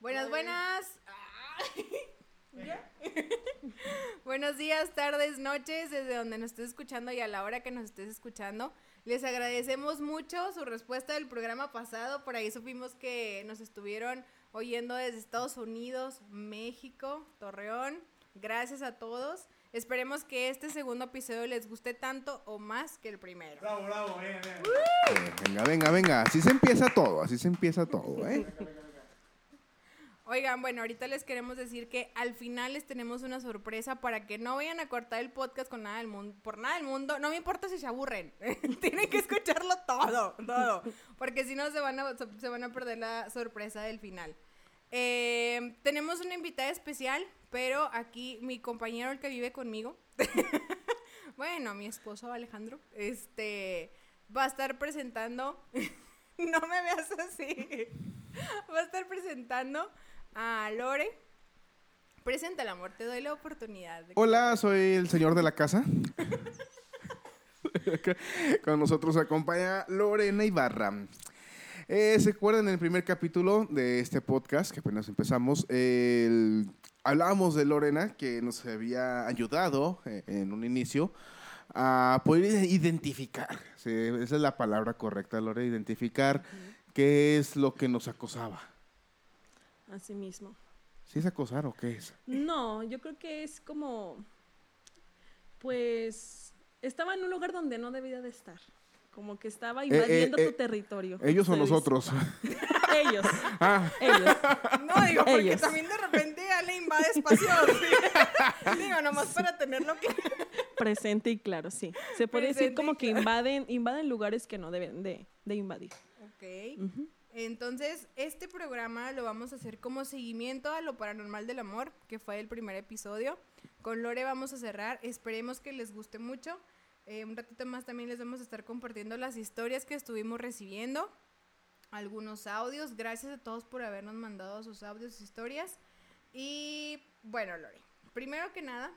Buenas, buenas. Buenos días, tardes, noches, desde donde nos estés escuchando y a la hora que nos estés escuchando. Les agradecemos mucho su respuesta del programa pasado. Por ahí supimos que nos estuvieron oyendo desde Estados Unidos, México, Torreón. Gracias a todos. Esperemos que este segundo episodio les guste tanto o más que el primero. Bravo, bravo, bien, bien. Eh, venga, venga, venga. Así se empieza todo, así se empieza todo, ¿eh? Oigan, bueno, ahorita les queremos decir que al final les tenemos una sorpresa para que no vayan a cortar el podcast con nada del mundo, por nada del mundo. No me importa si se aburren, tienen que escucharlo todo, todo, porque si no se van a, perder la sorpresa del final. Eh, tenemos una invitada especial, pero aquí mi compañero, el que vive conmigo, bueno, mi esposo Alejandro, este, va a estar presentando, no me veas así, va a estar presentando a Lore. Presenta el amor, te doy la oportunidad. de Hola, soy el señor de la casa. Con nosotros acompaña Lorena Ibarra. Eh, ¿Se acuerdan en el primer capítulo de este podcast que apenas empezamos? el- hablábamos de Lorena que nos había ayudado eh, en un inicio a poder identificar, sí, esa es la palabra correcta, Lore, identificar qué es lo que nos acosaba. Así mismo. ¿Sí es acosar o qué es? No, yo creo que es como, pues, estaba en un lugar donde no debía de estar. Como que estaba invadiendo eh, tu territorio. Ellos o nosotros. Ellos, ah, ellos. No, digo, porque Ellos. también de repente ya le invade espacios. digo, nomás para tenerlo. Presente y claro, sí. Se puede decir Presente como que claro. invaden, invaden lugares que no deben de, de invadir. Ok. Ujú. Entonces, este programa lo vamos a hacer como seguimiento a lo paranormal del amor, que fue el primer episodio. Con Lore vamos a cerrar. Esperemos que les guste mucho. Eh, un ratito más también les vamos a estar compartiendo las historias que estuvimos recibiendo, algunos audios. Gracias a todos por habernos mandado sus audios, sus historias. Y bueno, Lore, primero que nada,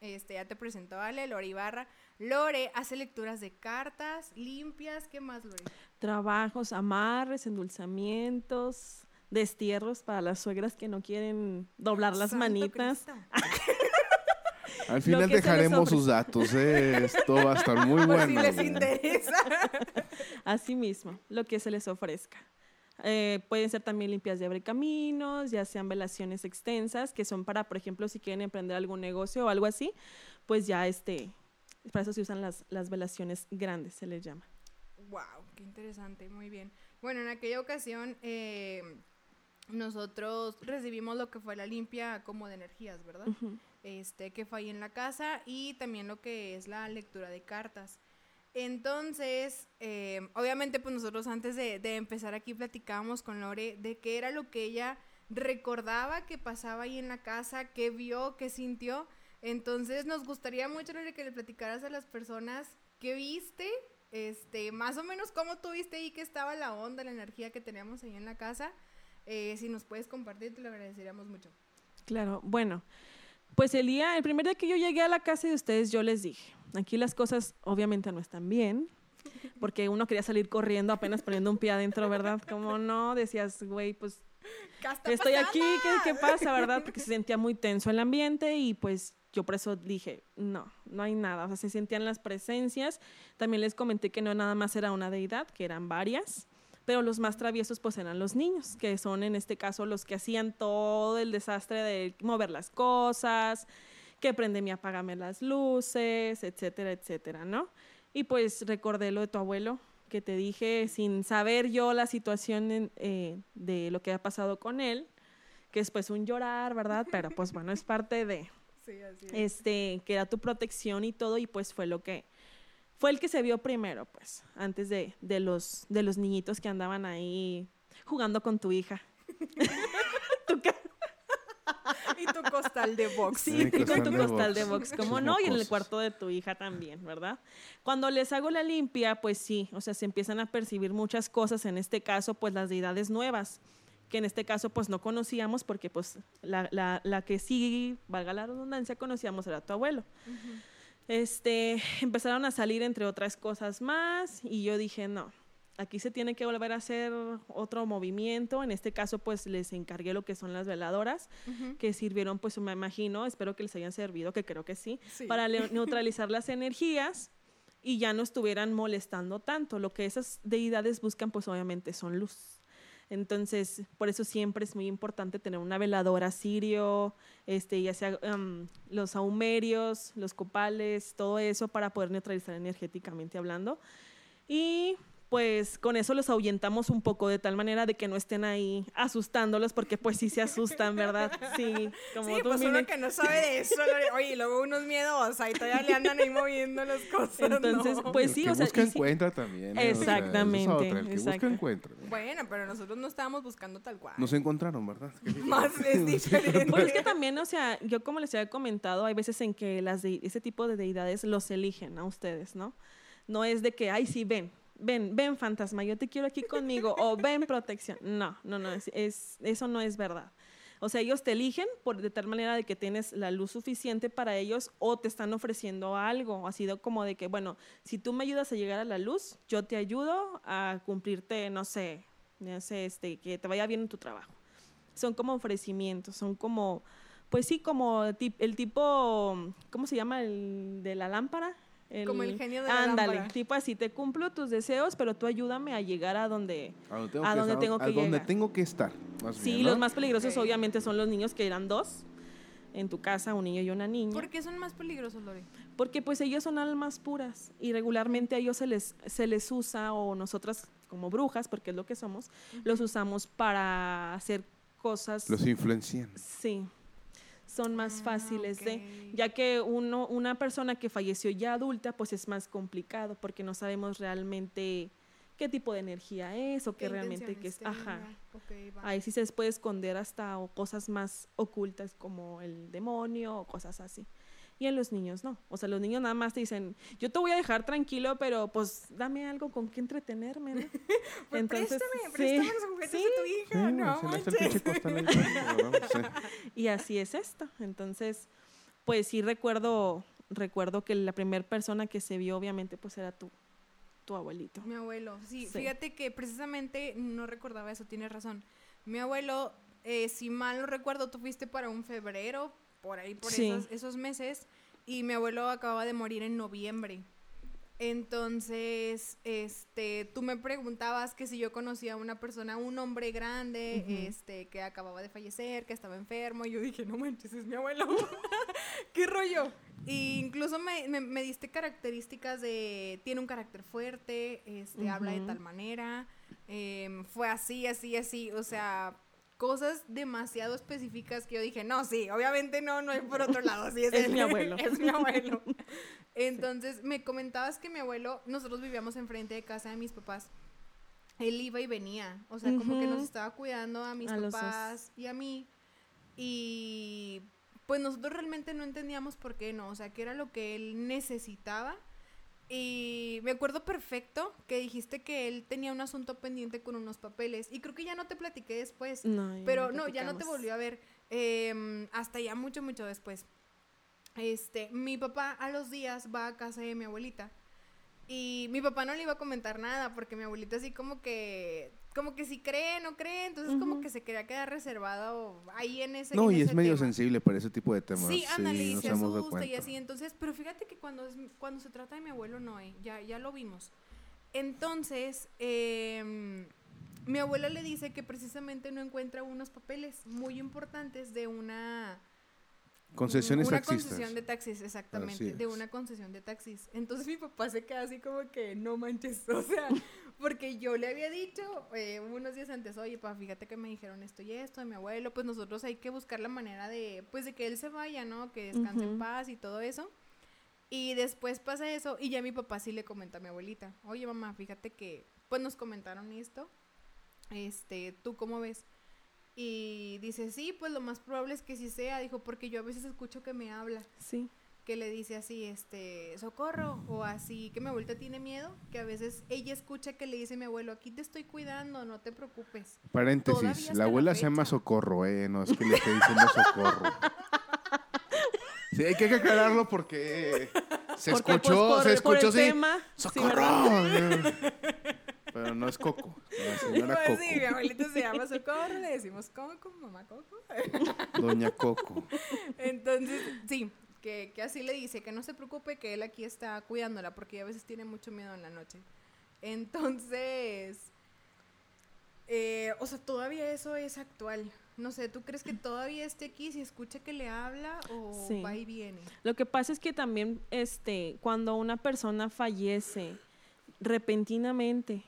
este ya te presentó Ale, Lore Ibarra. Lore hace lecturas de cartas limpias. ¿Qué más, Lore? Trabajos, amarres, endulzamientos, destierros para las suegras que no quieren doblar las Santo manitas. Al final dejaremos sus datos. ¿eh? Esto va a estar muy Por bueno. si les interesa. Así mismo, lo que se les ofrezca. Eh, pueden ser también limpias de abre caminos, ya sean velaciones extensas, que son para, por ejemplo, si quieren emprender algún negocio o algo así, pues ya este, para eso se usan las, las velaciones grandes, se les llama. wow, qué interesante, muy bien. Bueno, en aquella ocasión eh, nosotros recibimos lo que fue la limpia como de energías, ¿verdad? Este, que fue ahí en la casa y también lo que es la lectura de cartas. Entonces, eh, obviamente, pues nosotros antes de, de empezar aquí platicábamos con Lore de qué era lo que ella recordaba que pasaba ahí en la casa, qué vio, qué sintió. Entonces, nos gustaría mucho, Lore, que le platicaras a las personas qué viste, este, más o menos cómo tuviste ahí que estaba la onda, la energía que teníamos ahí en la casa. Eh, si nos puedes compartir, te lo agradeceríamos mucho. Claro, bueno, pues el día, el primer día que yo llegué a la casa de ustedes, yo les dije, aquí las cosas obviamente no están bien, porque uno quería salir corriendo apenas poniendo un pie adentro, ¿verdad? Como no, decías, güey, pues ¿Qué está estoy aquí, ¿qué, qué pasa, verdad? Porque se sentía muy tenso el ambiente y pues yo por eso dije, no, no hay nada, o sea, se sentían las presencias. También les comenté que no nada más era una deidad, que eran varias, pero los más traviesos pues eran los niños, que son en este caso los que hacían todo el desastre de mover las cosas, que prendeme y apágame las luces, etcétera, etcétera, ¿no? Y pues recordé lo de tu abuelo, que te dije sin saber yo la situación eh, de lo que ha pasado con él, que es pues un llorar, ¿verdad? Pero pues bueno, es parte de, Sí, así es. este, que era tu protección y todo, y pues fue lo que, fue el que se vio primero, pues, antes de, de los, de los niñitos que andaban ahí jugando con tu hija. Tu ca- Y tu costal de box. Sí, con costal tu de costal box. de box, como Sus no, y en el cuarto de tu hija también, ¿verdad? Cuando les hago la limpia, pues sí, o sea, se empiezan a percibir muchas cosas, en este caso, pues las deidades nuevas, que en este caso, pues no conocíamos, porque pues la, la, la que sí, valga la redundancia, conocíamos era tu abuelo. Este, empezaron a salir entre otras cosas más, y yo dije, no, aquí se tiene que volver a hacer otro movimiento. En este caso, pues les encargué lo que son las veladoras, que sirvieron, pues me imagino, espero que les hayan servido, que creo que sí, Sí. para neutralizar las energías y ya no estuvieran molestando tanto. Lo que esas deidades buscan, pues obviamente son luz. Entonces, por eso siempre es muy importante tener una veladora sirio, este, ya sea em, los saumerios, los copales, todo eso para poder neutralizar energéticamente hablando. Y pues con eso los ahuyentamos un poco de tal manera de que no estén ahí asustándolos, porque pues sí se asustan, ¿verdad? Sí, como Sí, tú, pues uno que no sabe de eso. Oye, y luego unos miedos, ahí todavía le andan ahí moviendo las cosas. Entonces, ¿no? pues el sí, que o sea, busca y sí- encuentra también. ¿eh? O sea, esa es Exactamente, otra, el que busca encuentra. Bueno, pero nosotros no estábamos buscando tal cual. Nos encontraron, ¿verdad? Más es diferente. Pues es que también, o sea, yo como les había comentado, hay veces en que las de, ese tipo de deidades los eligen a ustedes, ¿no? No es de que, ay, sí, ven, ven, ven fantasma, yo te quiero aquí conmigo, o ven protección. No, no, no, es, es- eso no es verdad. O sea, ellos te eligen por de tal manera de que tienes la luz suficiente para ellos o te están ofreciendo algo. Ha sido como de que, bueno, si tú me ayudas a llegar a la luz, yo te ayudo a cumplirte, no sé, no sé, este, que te vaya bien en tu trabajo son como ofrecimientos, son como, pues sí, como el tipo, ¿cómo se llama? El de la lámpara. Como el genio de la Ándale, lámpara. tipo así, te cumplo tus deseos, pero tú ayúdame a llegar a donde... A donde tengo ¿A que dónde estar- tengo a que donde llegar? tengo que estar. más Sí, bien, ¿no? los más peligrosos Ok. obviamente son los niños que eran dos en tu casa, un niño y una niña. ¿Por qué son más peligrosos, Lore? Porque pues ellos son almas puras y regularmente a ellos se les, se les usa, o nosotras como brujas, porque es lo que somos, los usamos para hacer cosas... Los influencian. Sí, son más Ah, fáciles de, ya que uno, una persona que falleció ya adulta, pues es más complicado porque no sabemos realmente qué tipo de energía es o qué, ¿Qué realmente que es. Ajá. Ahí sí se les puede esconder hasta o cosas más ocultas como el demonio o cosas así. Y en los niños no. O sea, los niños nada más te dicen, yo te voy a dejar tranquilo, pero pues dame algo con que entretenerme. ¿no? Pues préstame, sí, préstame los juguetes sí. de tu hija, Sí, no. Sí. Y así es esto. Entonces, pues sí recuerdo, recuerdo que la primera persona que se vio, obviamente, pues era tu, tu abuelito. Mi abuelo, sí, Sí. fíjate que precisamente no recordaba eso, tienes razón. Mi abuelo, eh, si mal no recuerdo, tú fuiste para un febrero, por ahí, por Sí. esos, esos meses, y mi abuelo acababa de morir en noviembre. Entonces, este, tú me preguntabas que si yo conocía a una persona, un hombre grande, Ujú. este, que acababa de fallecer, que estaba enfermo, y yo dije, no manches, es mi abuelo. ¿Qué rollo? Y incluso me, me- me diste características de, tiene un carácter fuerte, este, habla de tal manera, em, fue así, así, así, o sea, cosas demasiado específicas que yo dije, no, sí, obviamente no, no hay por otro lado, sí, es, Es mi abuelo. es mi abuelo. Entonces, me comentabas que mi abuelo, nosotros vivíamos enfrente de casa de mis papás, él iba y venía, o sea, como que nos estaba cuidando a mis A papás y a mí, y pues nosotros realmente no entendíamos por qué no, o sea, qué era lo que él necesitaba. Y me acuerdo perfecto que dijiste que él tenía un asunto pendiente con unos papeles. Y creo que ya no te platiqué después. No, ya Pero no, ya no te volvió a ver. em, hasta ya mucho, mucho después. Este, mi papá a los días va a casa de mi abuelita. Y mi papá no le iba a comentar nada porque mi abuelita así como que, como que si cree, no cree, entonces como Ujú. que se quería quedar reservado ahí en ese No, en y es medio tema. sensible para ese tipo de temas. Sí, y nos se asusta y así. Entonces, pero fíjate que cuando, es, cuando se trata de mi abuelo, no, eh, ya, ya lo vimos. Entonces, em, mi abuela le dice que precisamente no encuentra unos papeles muy importantes de una... Concesiones una taxistas. concesión de taxis, exactamente, de una concesión de taxis. Entonces mi papá se queda así como que no manches, o sea, porque yo le había dicho eh, unos días antes, oye, pa, fíjate que me dijeron esto y esto de mi abuelo, pues nosotros hay que buscar la manera de, pues de que él se vaya, ¿no? Que descanse en paz y todo eso. Y después pasa eso y ya mi papá sí le comenta a mi abuelita, oye mamá, fíjate que, pues nos comentaron esto, este, ¿tú cómo ves? Y dice, sí, pues lo más probable es que sí sea, dijo, porque yo a veces escucho que me habla, Sí. que le dice así, este, socorro, o así, que mi abuelita tiene miedo, que a veces ella escucha que le dice mi abuelo, aquí te estoy cuidando, no te preocupes. Paréntesis, la la abuela se llama. Socorro, ¿eh? No es que le esté diciendo Socorro. Sí, hay que aclararlo porque se Porque, escuchó, pues, por- se por escuchó el así. tema, sí, ¡Socorro! No es Coco. La señora Pues Coco. sí, mi abuelito se llama Socorro, le decimos Coco, mamá Coco. Doña Coco. Entonces, sí, que, que así le dice, que no se preocupe, que él aquí está cuidándola, porque a veces tiene mucho miedo en la noche. Entonces, eh, o sea, todavía eso es actual. No sé, ¿tú crees que todavía esté aquí si escucha que le habla o Sí. va y viene? Lo que pasa es que también, este, cuando una persona fallece repentinamente,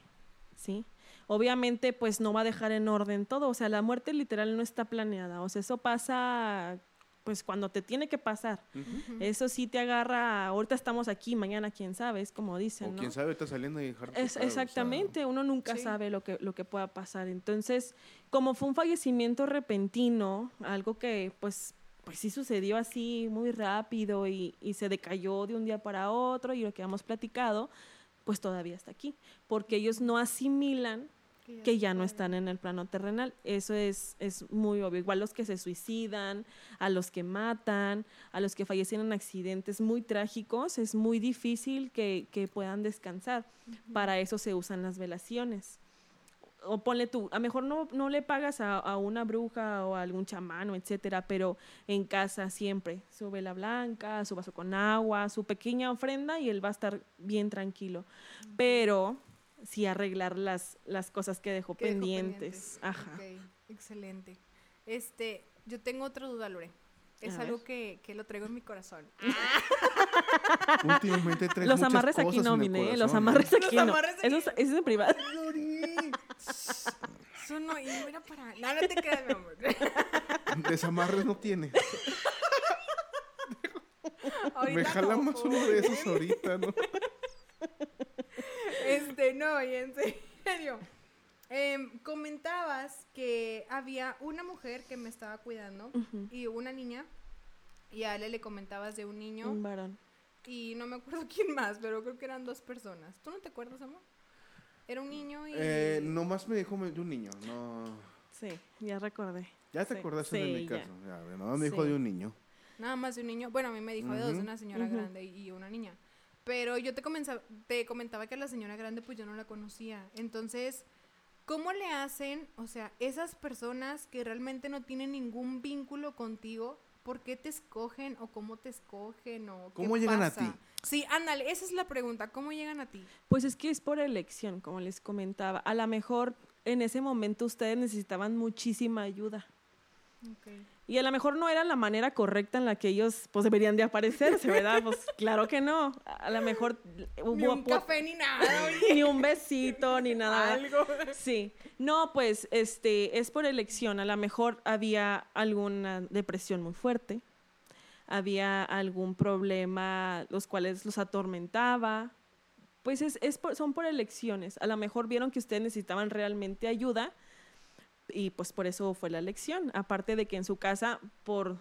¿sí? Obviamente, pues no va a dejar en orden todo. O sea, la muerte literal no está planeada. O sea, eso pasa, pues cuando te tiene que pasar. Eso sí te agarra, ahorita estamos aquí, mañana quién sabe, es como dicen, O ¿no? quién sabe, está saliendo y dejar Es, exactamente, uno nunca Sí. sabe lo que, lo que pueda pasar. Entonces, como fue un fallecimiento repentino, algo que pues, pues sí sucedió así muy rápido y, y se decayó de un día para otro y lo que hemos platicado, pues todavía está aquí, porque ellos no asimilan que ya no están en el plano terrenal. Eso es, es muy obvio. Igual los que se suicidan, a los que matan, a los que fallecen en accidentes muy trágicos, es muy difícil que, que puedan descansar. Para eso se usan las velaciones. O ponle tú, a lo mejor no, no le pagas a, a una bruja o a algún chamán, o etcétera, pero en casa siempre su vela blanca, su vaso con agua, su pequeña ofrenda y él va a estar bien tranquilo. Pero sí arreglar las, las cosas que dejó Que dejó pendientes. Ajá. Ok, excelente. Este, yo tengo otra duda, Lore. Es A algo que, que lo traigo en mi corazón. Últimamente traes Los amarres aquí no, mine, los ¿eh? amarres Los aquí no. amarres Eso, aquí. es- eso es en privado. Eso no, y no era para. No, no te creas, mi amor. Desamarres no tiene. Ahorita Me no, jalamos uno de esos ahorita, ¿no? Este, no, y en serio. Em, comentabas que había una mujer que me estaba cuidando y una niña. Y a Ale le comentabas de un niño. Un varón. Y no me acuerdo quién más, pero creo que eran dos personas. ¿Tú no te acuerdas, amor? Era un niño y. Eh, nomás me dijo de un niño, no... Sí, ya recordé. Ya te Sí, acordaste de sí, mi ya. caso. Ya, no me dijo Sí. de un niño. Nada más de un niño. Bueno, a mí me dijo de dos, una señora grande y una niña. Pero yo te, comenza- te comentaba que a la señora grande pues yo no la conocía. Entonces, ¿cómo le hacen? O sea, esas personas que realmente no tienen ningún vínculo contigo, ¿por qué te escogen o cómo te escogen o qué ¿Cómo llegan a pasa? ti? Sí, ándale, esa es la pregunta. ¿Cómo llegan a ti? Pues es que es por elección, como les comentaba. A lo mejor en ese momento ustedes necesitaban muchísima ayuda. Y a lo mejor no era la manera correcta en la que ellos pues deberían de aparecerse, ¿verdad? Pues claro que no. A lo mejor hubo Ni un café ni nada. oye. ni un besito, ni nada. Algo. Sí. No, pues este es por elección. A lo mejor había alguna depresión muy fuerte. Había algún problema los cuales los atormentaba. Pues es, es por- son por elecciones. A lo mejor vieron que ustedes necesitaban realmente ayuda y pues por eso fue la elección. Aparte de que en su casa, por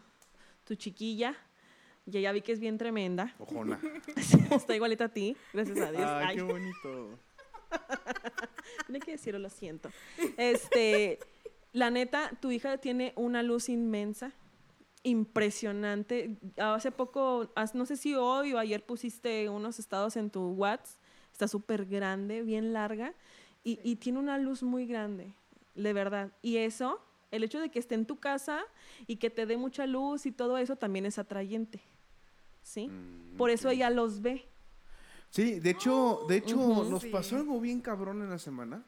tu chiquilla, ya ya vi que es bien tremenda. Ojona. Está igualita a ti, gracias a Dios. Ay, Ay. qué bonito. Tiene que decirlo, lo siento. Este, la neta, tu hija tiene una luz inmensa, impresionante. Hace poco, no sé si hoy o ayer pusiste unos estados en tu WhatsApp. Está súper grande, bien larga, y, y tiene una luz muy grande, de verdad. Y eso, el hecho de que esté en tu casa y que te dé mucha luz y todo eso también es atrayente. ¿Sí? Mm, Por eso ella los ve. Sí, de hecho, de hecho nos Sí. pasó algo bien cabrón en la semana.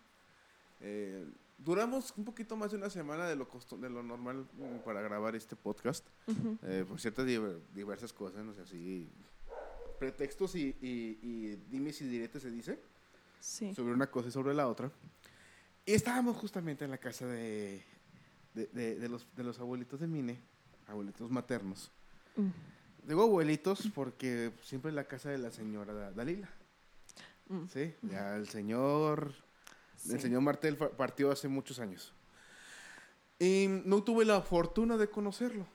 Eh, duramos un poquito más de una semana de lo, de lo normal mm, para grabar este podcast. Eh, por ciertas diver- diversas cosas, no sé, así pretextos y, y, y dimes y diretes se dice Sí. sobre una cosa y sobre la otra. Y estábamos justamente en la casa de, de, de- de los, de los abuelitos de Mine, abuelitos maternos. Mm. Digo abuelitos porque siempre es la casa de la señora Da- Dalila. Mm. Sí, ya el señor, el señor Martel partió hace muchos años. Y no tuve la fortuna de conocerlo.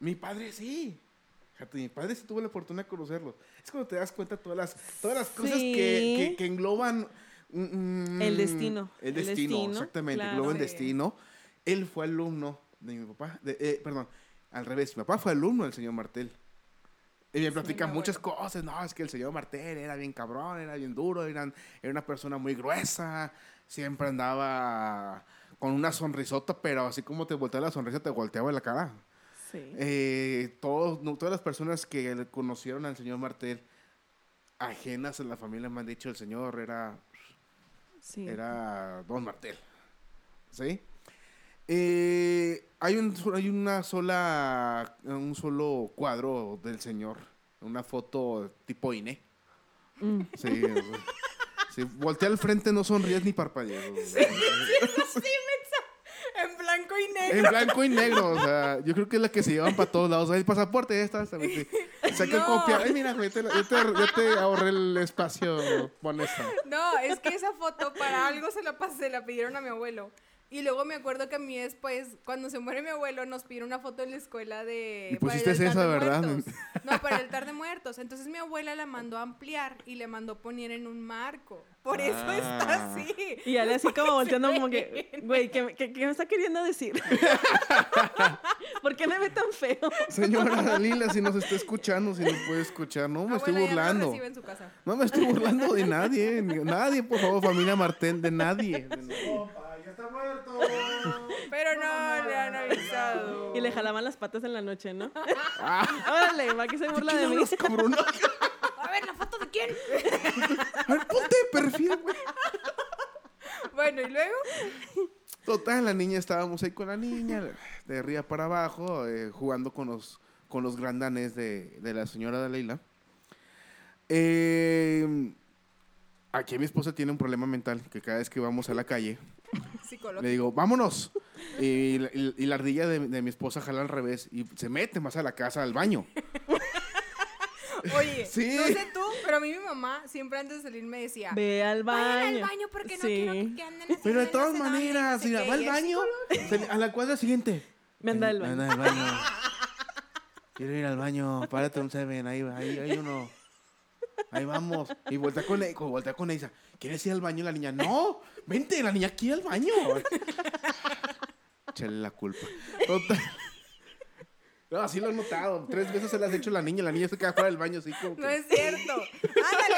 Mi padre sí. Fíjate, mi padre sí tuvo la fortuna de conocerlo. Es cuando te das cuenta todas las, todas las cosas Sí. que, que- que engloban... mm, El destino. El El destino, exactamente. claro. Engloban Sí. destino. Él fue alumno de mi papá. de- eh, perdón, al revés. Mi papá fue alumno del señor Martel. Y me platica mi muchas cosas. No, es que el señor Martel era bien cabrón, era bien duro, era, era una persona muy gruesa. Siempre andaba con una sonrisota, pero así como te volteaba la sonrisa, te volteaba la cara. Sí. Eh, todos, no, todas las personas que conocieron al señor Martel, ajenas a la familia, me han dicho el señor era, sí. era Don Martel. ¿Sí? Eh, hay, un, hay una sola, un solo cuadro del señor, una foto tipo INE. Mm. Sí, sí, voltea al frente, no sonríes ni parpadeas. sea, En blanco y negro. En blanco y negro, o sea, yo creo que es la que se llevan para todos lados. El pasaporte, está, está, sí. Saca No. copia. Ay, mira, güey, te yo, te, yo te ahorré el espacio, pon esta. No, es que esa foto para algo se la pasé, la pidieron a mi abuelo. Y luego me acuerdo que a mí después, cuando se muere mi abuelo, nos pidieron una foto en la escuela de... Y para el pusiste esa, de ¿verdad? muertos. No, para el altar de muertos. Entonces mi abuela la mandó a ampliar y le mandó poner en un marco. Por eso Ah. está así. Y Ale así como volteando como que, güey, ¿qué, me- qué- qué me está queriendo decir? ¿Por qué me ve tan feo? Señora Lila, si nos está escuchando, si nos puede escuchar, no me estoy Abuela burlando. recibe en su casa. No me estoy burlando de nadie. Nadie, por favor, familia Martel, de nadie. de nadie. Está muerto. Pero no le han avisado. Y le jalaban las patas en la noche, ¿no? Ah, Órale, va que se burla de mí. los cabrones. A ver, ¿la foto de quién? A ver, ponte de perfil, güey. Bueno, y luego... Total, la niña, estábamos ahí con la niña, de arriba para abajo, eh, jugando con los, con los grandanes de, de la señora Dalila. Eh, aquí mi esposa tiene un problema mental, que cada vez que vamos a la calle, Psicólogo. le digo, vámonos. Y, la- y- y la ardilla de, de mi esposa jala al revés y se mete más a la casa, al baño. Oye, Sí. no sé tú, pero a mí mi mamá siempre antes de salir me decía... Ve al baño. Vayan al baño porque no Sí. quiero que anden Pero de todas maneras, si va al baño, se- a la cuadra siguiente. Me anda al baño. Anda al baño. Quiero ir al baño, párate un seven, ahí, ahí, hay uno. Ahí vamos. Y voltea con, e- voltea con Isa. ¿Quieres ir al baño? La niña, no, vente, la niña quiere al baño. Échale la culpa. Total. No, así lo he notado. Tres veces se las ha hecho la niña. La niña se queda fuera del baño así como que... No es cierto.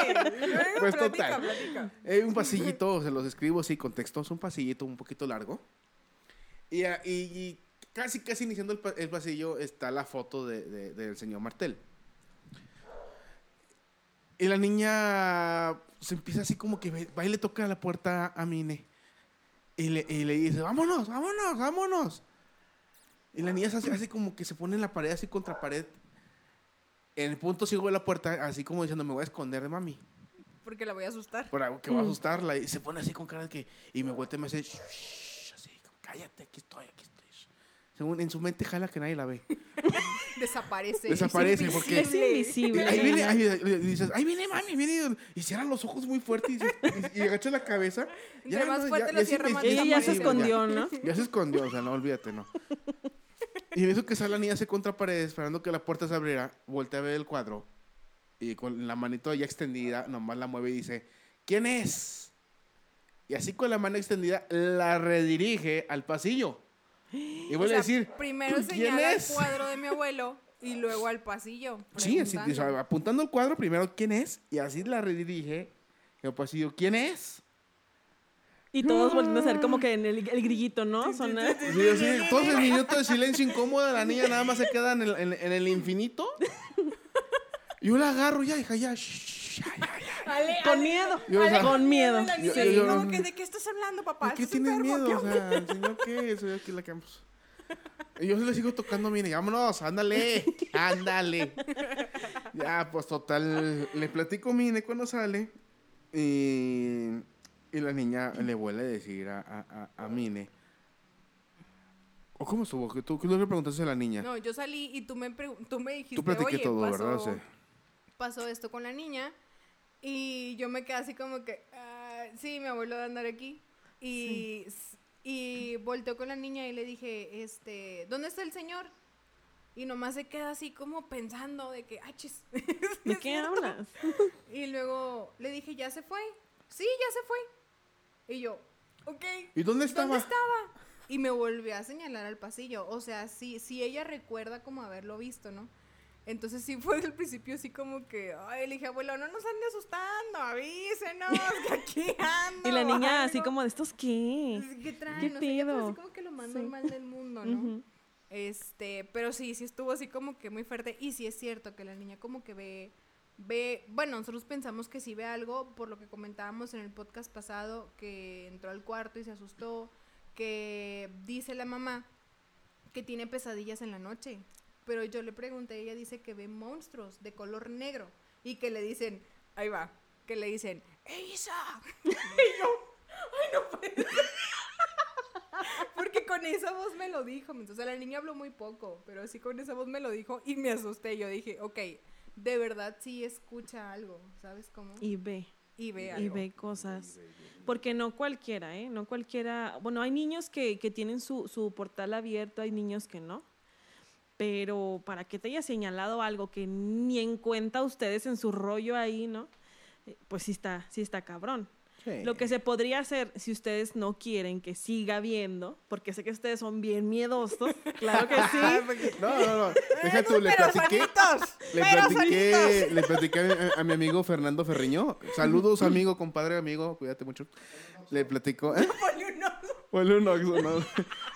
Ándale. Luego Pues platica, total. platica. Eh, un pasillito, se los escribo así con texto, es un pasillito un poquito largo. Y, ah, y- y casi, casi iniciando el, pa- el pasillo está la foto de- de- del señor Martel. Y la niña se empieza así como que va y le toca la puerta a Mine. Y le, y le dice, vámonos, vámonos, vámonos. Y la niña se hace, hace como que se pone en la pared, así contra pared. En el punto sigo de la puerta, así como diciendo, me voy a esconder de mami Porque la voy a asustar. por algo que va a asustarla y se pone así con cara de que y me vuelve y me hace "Shh, shh", así cállate aquí estoy aquí estoy shh". Según en su mente jala que nadie la ve Desaparece. Desaparece, Es porque- Es invisible. Ahí viene ahí, dices ay viene mami viene y cierra los ojos muy fuerte y, y, y agacha la cabeza Entre más fuerte lo es cierra, Ella ya se escondió, ¿no? ya, ya se escondió o sea no olvídate no y en eso que sale la niña se contra pared esperando que la puerta se abriera voltea a ver el cuadro y con la manito ya extendida nomás la mueve y dice ¿quién es? Y así con la mano extendida la redirige al pasillo. Y O vuelve sea, a decir, Primero "¿Quién señala el es?". cuadro de mi abuelo y luego al pasillo. Sí, así, preguntando. o sea, apuntando el cuadro, primero quién es, y así la redirige al pasillo, ¿quién es? Y todos volviendo a ser como que en el, el grillito, ¿no? Sonar. Sí, así, todo ese minuto de silencio incómodo, la niña nada más se queda en el, en- en el infinito. Y yo la agarro, ya, hija, ya, shh, ya. Ale, Con Ale, miedo. Yo, o sea, Con miedo. Yo- yo- ¿de qué estás hablando, papá? ¿Por qué ¿Estás tienes enfermo? miedo? ¿Qué O sea, ¿el señor qué? Soy aquí la. Y yo le sigo tocando, mire, vámonos, ándale, ándale. Ya, pues total, le platico Mine cuando sale y, y la niña le vuelve a decir a, a, a, a Mine. ¿O cómo estuvo? ¿Qué tú, ¿Qué tú le preguntaste a la niña? No, yo salí y tú me, tú me dijiste, tú platiqué oye, todo, pasó, ¿verdad? Sí. pasó esto con la niña y yo me quedé así como que, ah, sí, mi abuelo de andar aquí. Y, y volteó con la niña y le dije, este, ¿dónde está el señor? Y nomás se queda así como pensando de que, ah, chis. ¿De qué hablas? Y luego le dije, ¿ya se fue? Sí, ya se fue. Y yo, ok. ¿Y dónde estaba? ¿Dónde estaba? Y me volvió a señalar al pasillo. O sea, sí, sí ella recuerda como haberlo visto, ¿no? Entonces sí fue al principio así como que, ay, le dije, abuelo, no nos ande asustando, avísenos, que aquí ando. Y la niña así algo". como de estos qué. ¿Qué traen? ¿Qué no sé qué, pero pedo? así como que lo más Sí. normal del mundo, ¿no? Este, pero sí, sí estuvo así como que muy fuerte. Y sí es cierto que la niña como que ve, ve, bueno, nosotros pensamos que sí ve algo, por lo que comentábamos en el podcast pasado, que entró al cuarto y se asustó, que dice la mamá que tiene pesadillas en la noche. Pero yo le pregunté, ella dice que ve monstruos de color negro y que le dicen, ahí va, que le dicen, ¡Ey, Isa! y yo, ¡ay, no puede ser". Porque con esa voz me lo dijo. O sea, la niña habló muy poco, pero sí con esa voz me lo dijo y me asusté. Yo dije, ok, de verdad sí escucha algo, ¿sabes cómo? Y ve. Y ve Y algo. ve cosas. Porque no cualquiera, ¿eh? No cualquiera. Bueno, hay niños que, que tienen su, su portal abierto, hay niños que no. Pero para que te haya señalado algo que ni en cuenta ustedes en su rollo ahí, ¿no? Eh, Pues sí está, sí está cabrón. Lo que se podría hacer si ustedes no quieren que siga viendo, porque sé que ustedes son bien miedosos, claro que sí. No, no, no. Deja tú, le platiqué. Le platiqué, le platiqué a, a mi amigo Fernando Ferriño. Saludos, amigo, compadre, amigo, cuídate mucho. Le platicó. ¿eh? Ponle un oso. Ponle un Oxxo, ¿no?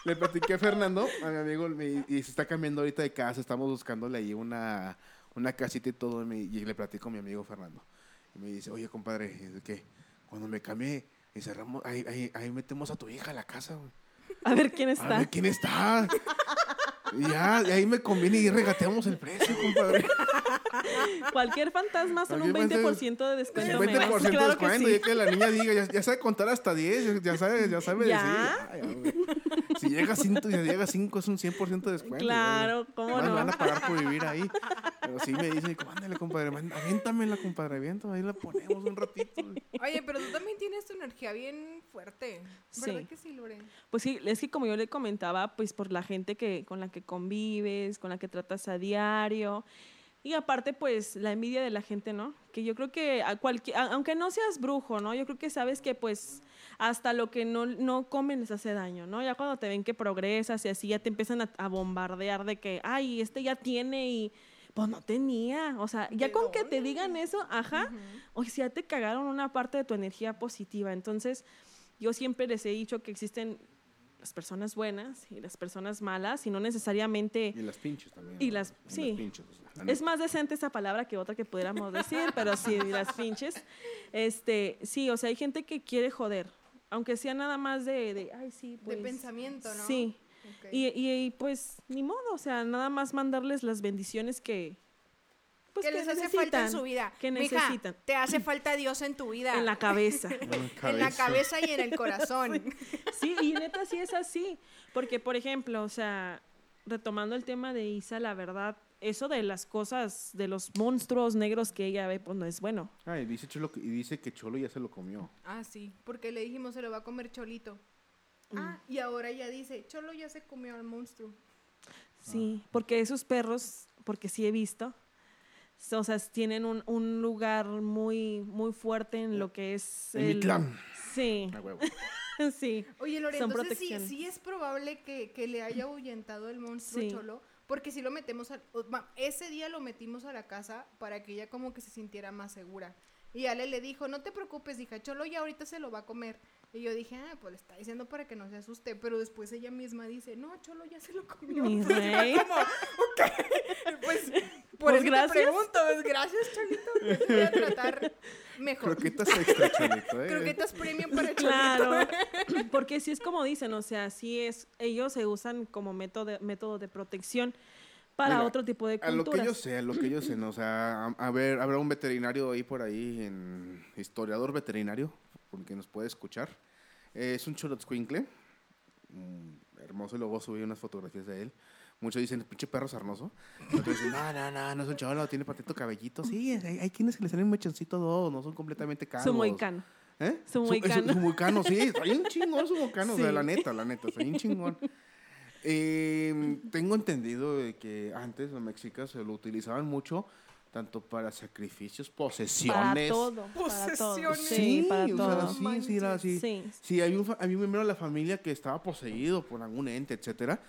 Le platiqué a Fernando, a mi amigo, me- y se está cambiando ahorita de casa. Estamos buscándole ahí una, una casita y todo. Y, le platico a mi amigo Fernando. Y me dice, oye, compadre, ¿qué? Cuando me cambié y cerramos, ahí, ahí, ahí metemos a tu hija a la casa, güey. A ver quién A está. ver quién está. Y ya, y ahí me conviene y regateamos el precio, compadre. Cualquier fantasma son un Cualquier 20% de descuento. 20% menos. de Claro que descuento. sí. Ya que la niña diga, ya, ya sabe contar hasta 10, ya sabe, ya sabe ¿Ya? decir. Ay, si llega a 5, si llega a 5 es un 100% de descuento. Claro, ¿cómo Más me no? van a pagar por vivir ahí. Pero sí me dicen, ándale, compadre, aviéntamela, compadre, aviéntame, ahí la ponemos un ratito. Oye, pero tú también tienes tu energía bien fuerte. ¿Verdad Sí. que sí, Lore? Pues sí, es que como yo le comentaba, pues por la gente que, con la que convives, con la que tratas a diario. Y aparte, pues la envidia de la gente, ¿no? Que yo creo que a cualquier, a- aunque no seas brujo, ¿no? Yo creo que sabes que pues hasta lo que no, no comen les hace daño, ¿no? Ya cuando te ven que progresas y así ya te empiezan a, a bombardear de que, ay, este ya tiene y pues no tenía. O sea, ya ¿De con que te digan eso, ajá, o sea, ya te cagaron una parte de tu energía positiva. Entonces, yo siempre les he dicho que existen las personas buenas y las personas malas y no necesariamente... Y las pinches también. Y ¿no? las- sí. pinches, o sea, la Es más decente esa palabra que otra que pudiéramos decir, pero sí, las pinches. Este, sí, o sea, hay gente que quiere joder, aunque sea nada más de, de ay, sí, pues... de pensamiento, ¿no? Sí, y, y- y, pues ni modo, o sea, nada más mandarles las bendiciones que... Pues, que les hace falta en su vida. Que Mija, necesitan. te hace falta Dios en tu vida. En la cabeza. En la cabeza y en el corazón. Sí, y neta sí es así. Porque, por ejemplo, o sea, retomando el tema de Isa, la verdad, eso de las cosas, de los monstruos negros que ella ve, pues no es bueno. Ah, y dice, Cholo, que- y dice que Cholo ya se lo comió. Ah, sí, porque le dijimos se lo va a comer Cholito. Mm. Ah, y ahora ella dice, Cholo ya se comió al monstruo. Sí, porque esos perros, porque sí he visto, o sea, tienen un, un lugar muy, muy fuerte en lo que es En mi el... clan. Sí, A huevo. sí. Oye, Lore, Son entonces sí, sí es probable que, que le haya ahuyentado el monstruo Sí. Cholo, porque si lo metemos, a, o- va, ese día lo metimos a la casa para que ella como que se sintiera más segura. Y Ale le dijo, no te preocupes, hija, Cholo ya ahorita se lo va a comer. Y yo dije, ah, pues le está diciendo para que no se asuste, pero después ella misma dice, no, Cholo ya se lo comió. Mi rey. como, ok, pues por Pues eso gracias. te pregunto, pues gracias, Cholito, te voy a tratar mejor. Croquetas extra, Cholito, ¿eh? Croquetas premium para Cholito. Claro, porque sí es como dicen, o sea, sí es, ellos se usan como método, método de protección para Mira, otro tipo de A lo culturas. que yo sé, a lo que yo sé, ¿no? o sea, a, a ver, habrá un veterinario ahí por ahí, en historiador veterinario, porque nos puede escuchar. Eh, es un cholotzcuincle, mm, hermoso, y luego subí unas fotografías de él. Muchos dicen, pinche perro sarnoso. Otros dicen, no, no, no, no es un cholo, tiene patito cabellito. Sí, hay, hay quienes que le salen un mechoncito dos, no son completamente calvos. Su moicano. ¿Eh? Su moicano. Su, moicano, sí, está bien chingón su moicano, o sea, Sí. la neta, la neta, está bien chingón. Eh, tengo entendido de que antes los mexicas se lo utilizaban mucho tanto para sacrificios, posesiones. Para todo. Posesiones. Sí, para o sea, todo. sí, sí, era así. Sí. Si hay un, había un miembro de la familia que estaba poseído por algún ente, etcétera,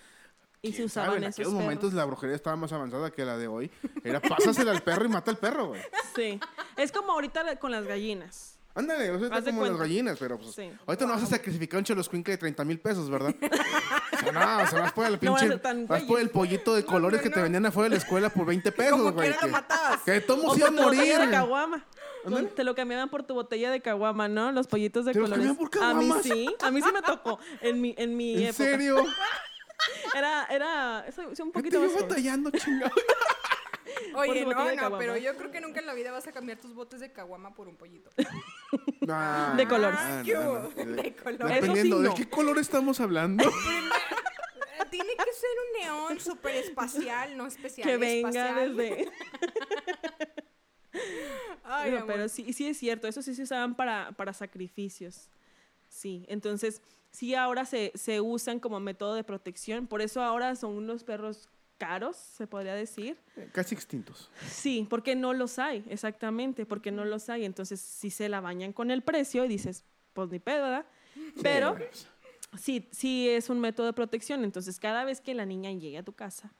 Y se usaban sabe, en esos aquellos momentos la brujería estaba más avanzada que la de hoy. Era pásasela al perro y mata al perro, güey. Sí. Es como ahorita con las gallinas. Ándale, o sea, como las gallinas, pero pues. Sí. Ahorita no vas a sacrificar un choloscuincle de 30 mil pesos, ¿verdad? o sea, no, o sea, vas por el No pinche. tan vas por el pollito de colores no, que te no. vendían afuera de la escuela por 20 pesos, güey. Que, matabas. que todos O iba a morir. de caguama. Ándale. Te lo cambiaban por tu botella de caguama, ¿no? Los pollitos de ¿Te los colores. cambiaban por a mí sí, a mí sí me tocó. En mi, en mi ¿En época. serio? Era, era, soy, soy un ¿Qué te poquito iba más batallando, chingado? Oye, no, no, pero yo creo que nunca en la vida vas a cambiar tus botes de caguama por un pollito. No, De no. De colores. Dependiendo, ¿de qué color estamos hablando? Tiene que ser un neón súper espacial, no especial. que venga espacial. desde... Ay, No, pero sí, sí es cierto, eso sí se usaban para, para sacrificios. Sí, entonces sí ahora se, se usan como método de protección, por eso ahora son unos perros caros, se podría decir. Casi extintos. Sí, porque no los hay, exactamente, porque no los hay. Entonces sí se la bañan con el precio y dices, pues ni pedo, ¿verdad? Pero sí, sí es un método de protección. Entonces cada vez que la niña llegue a tu casa,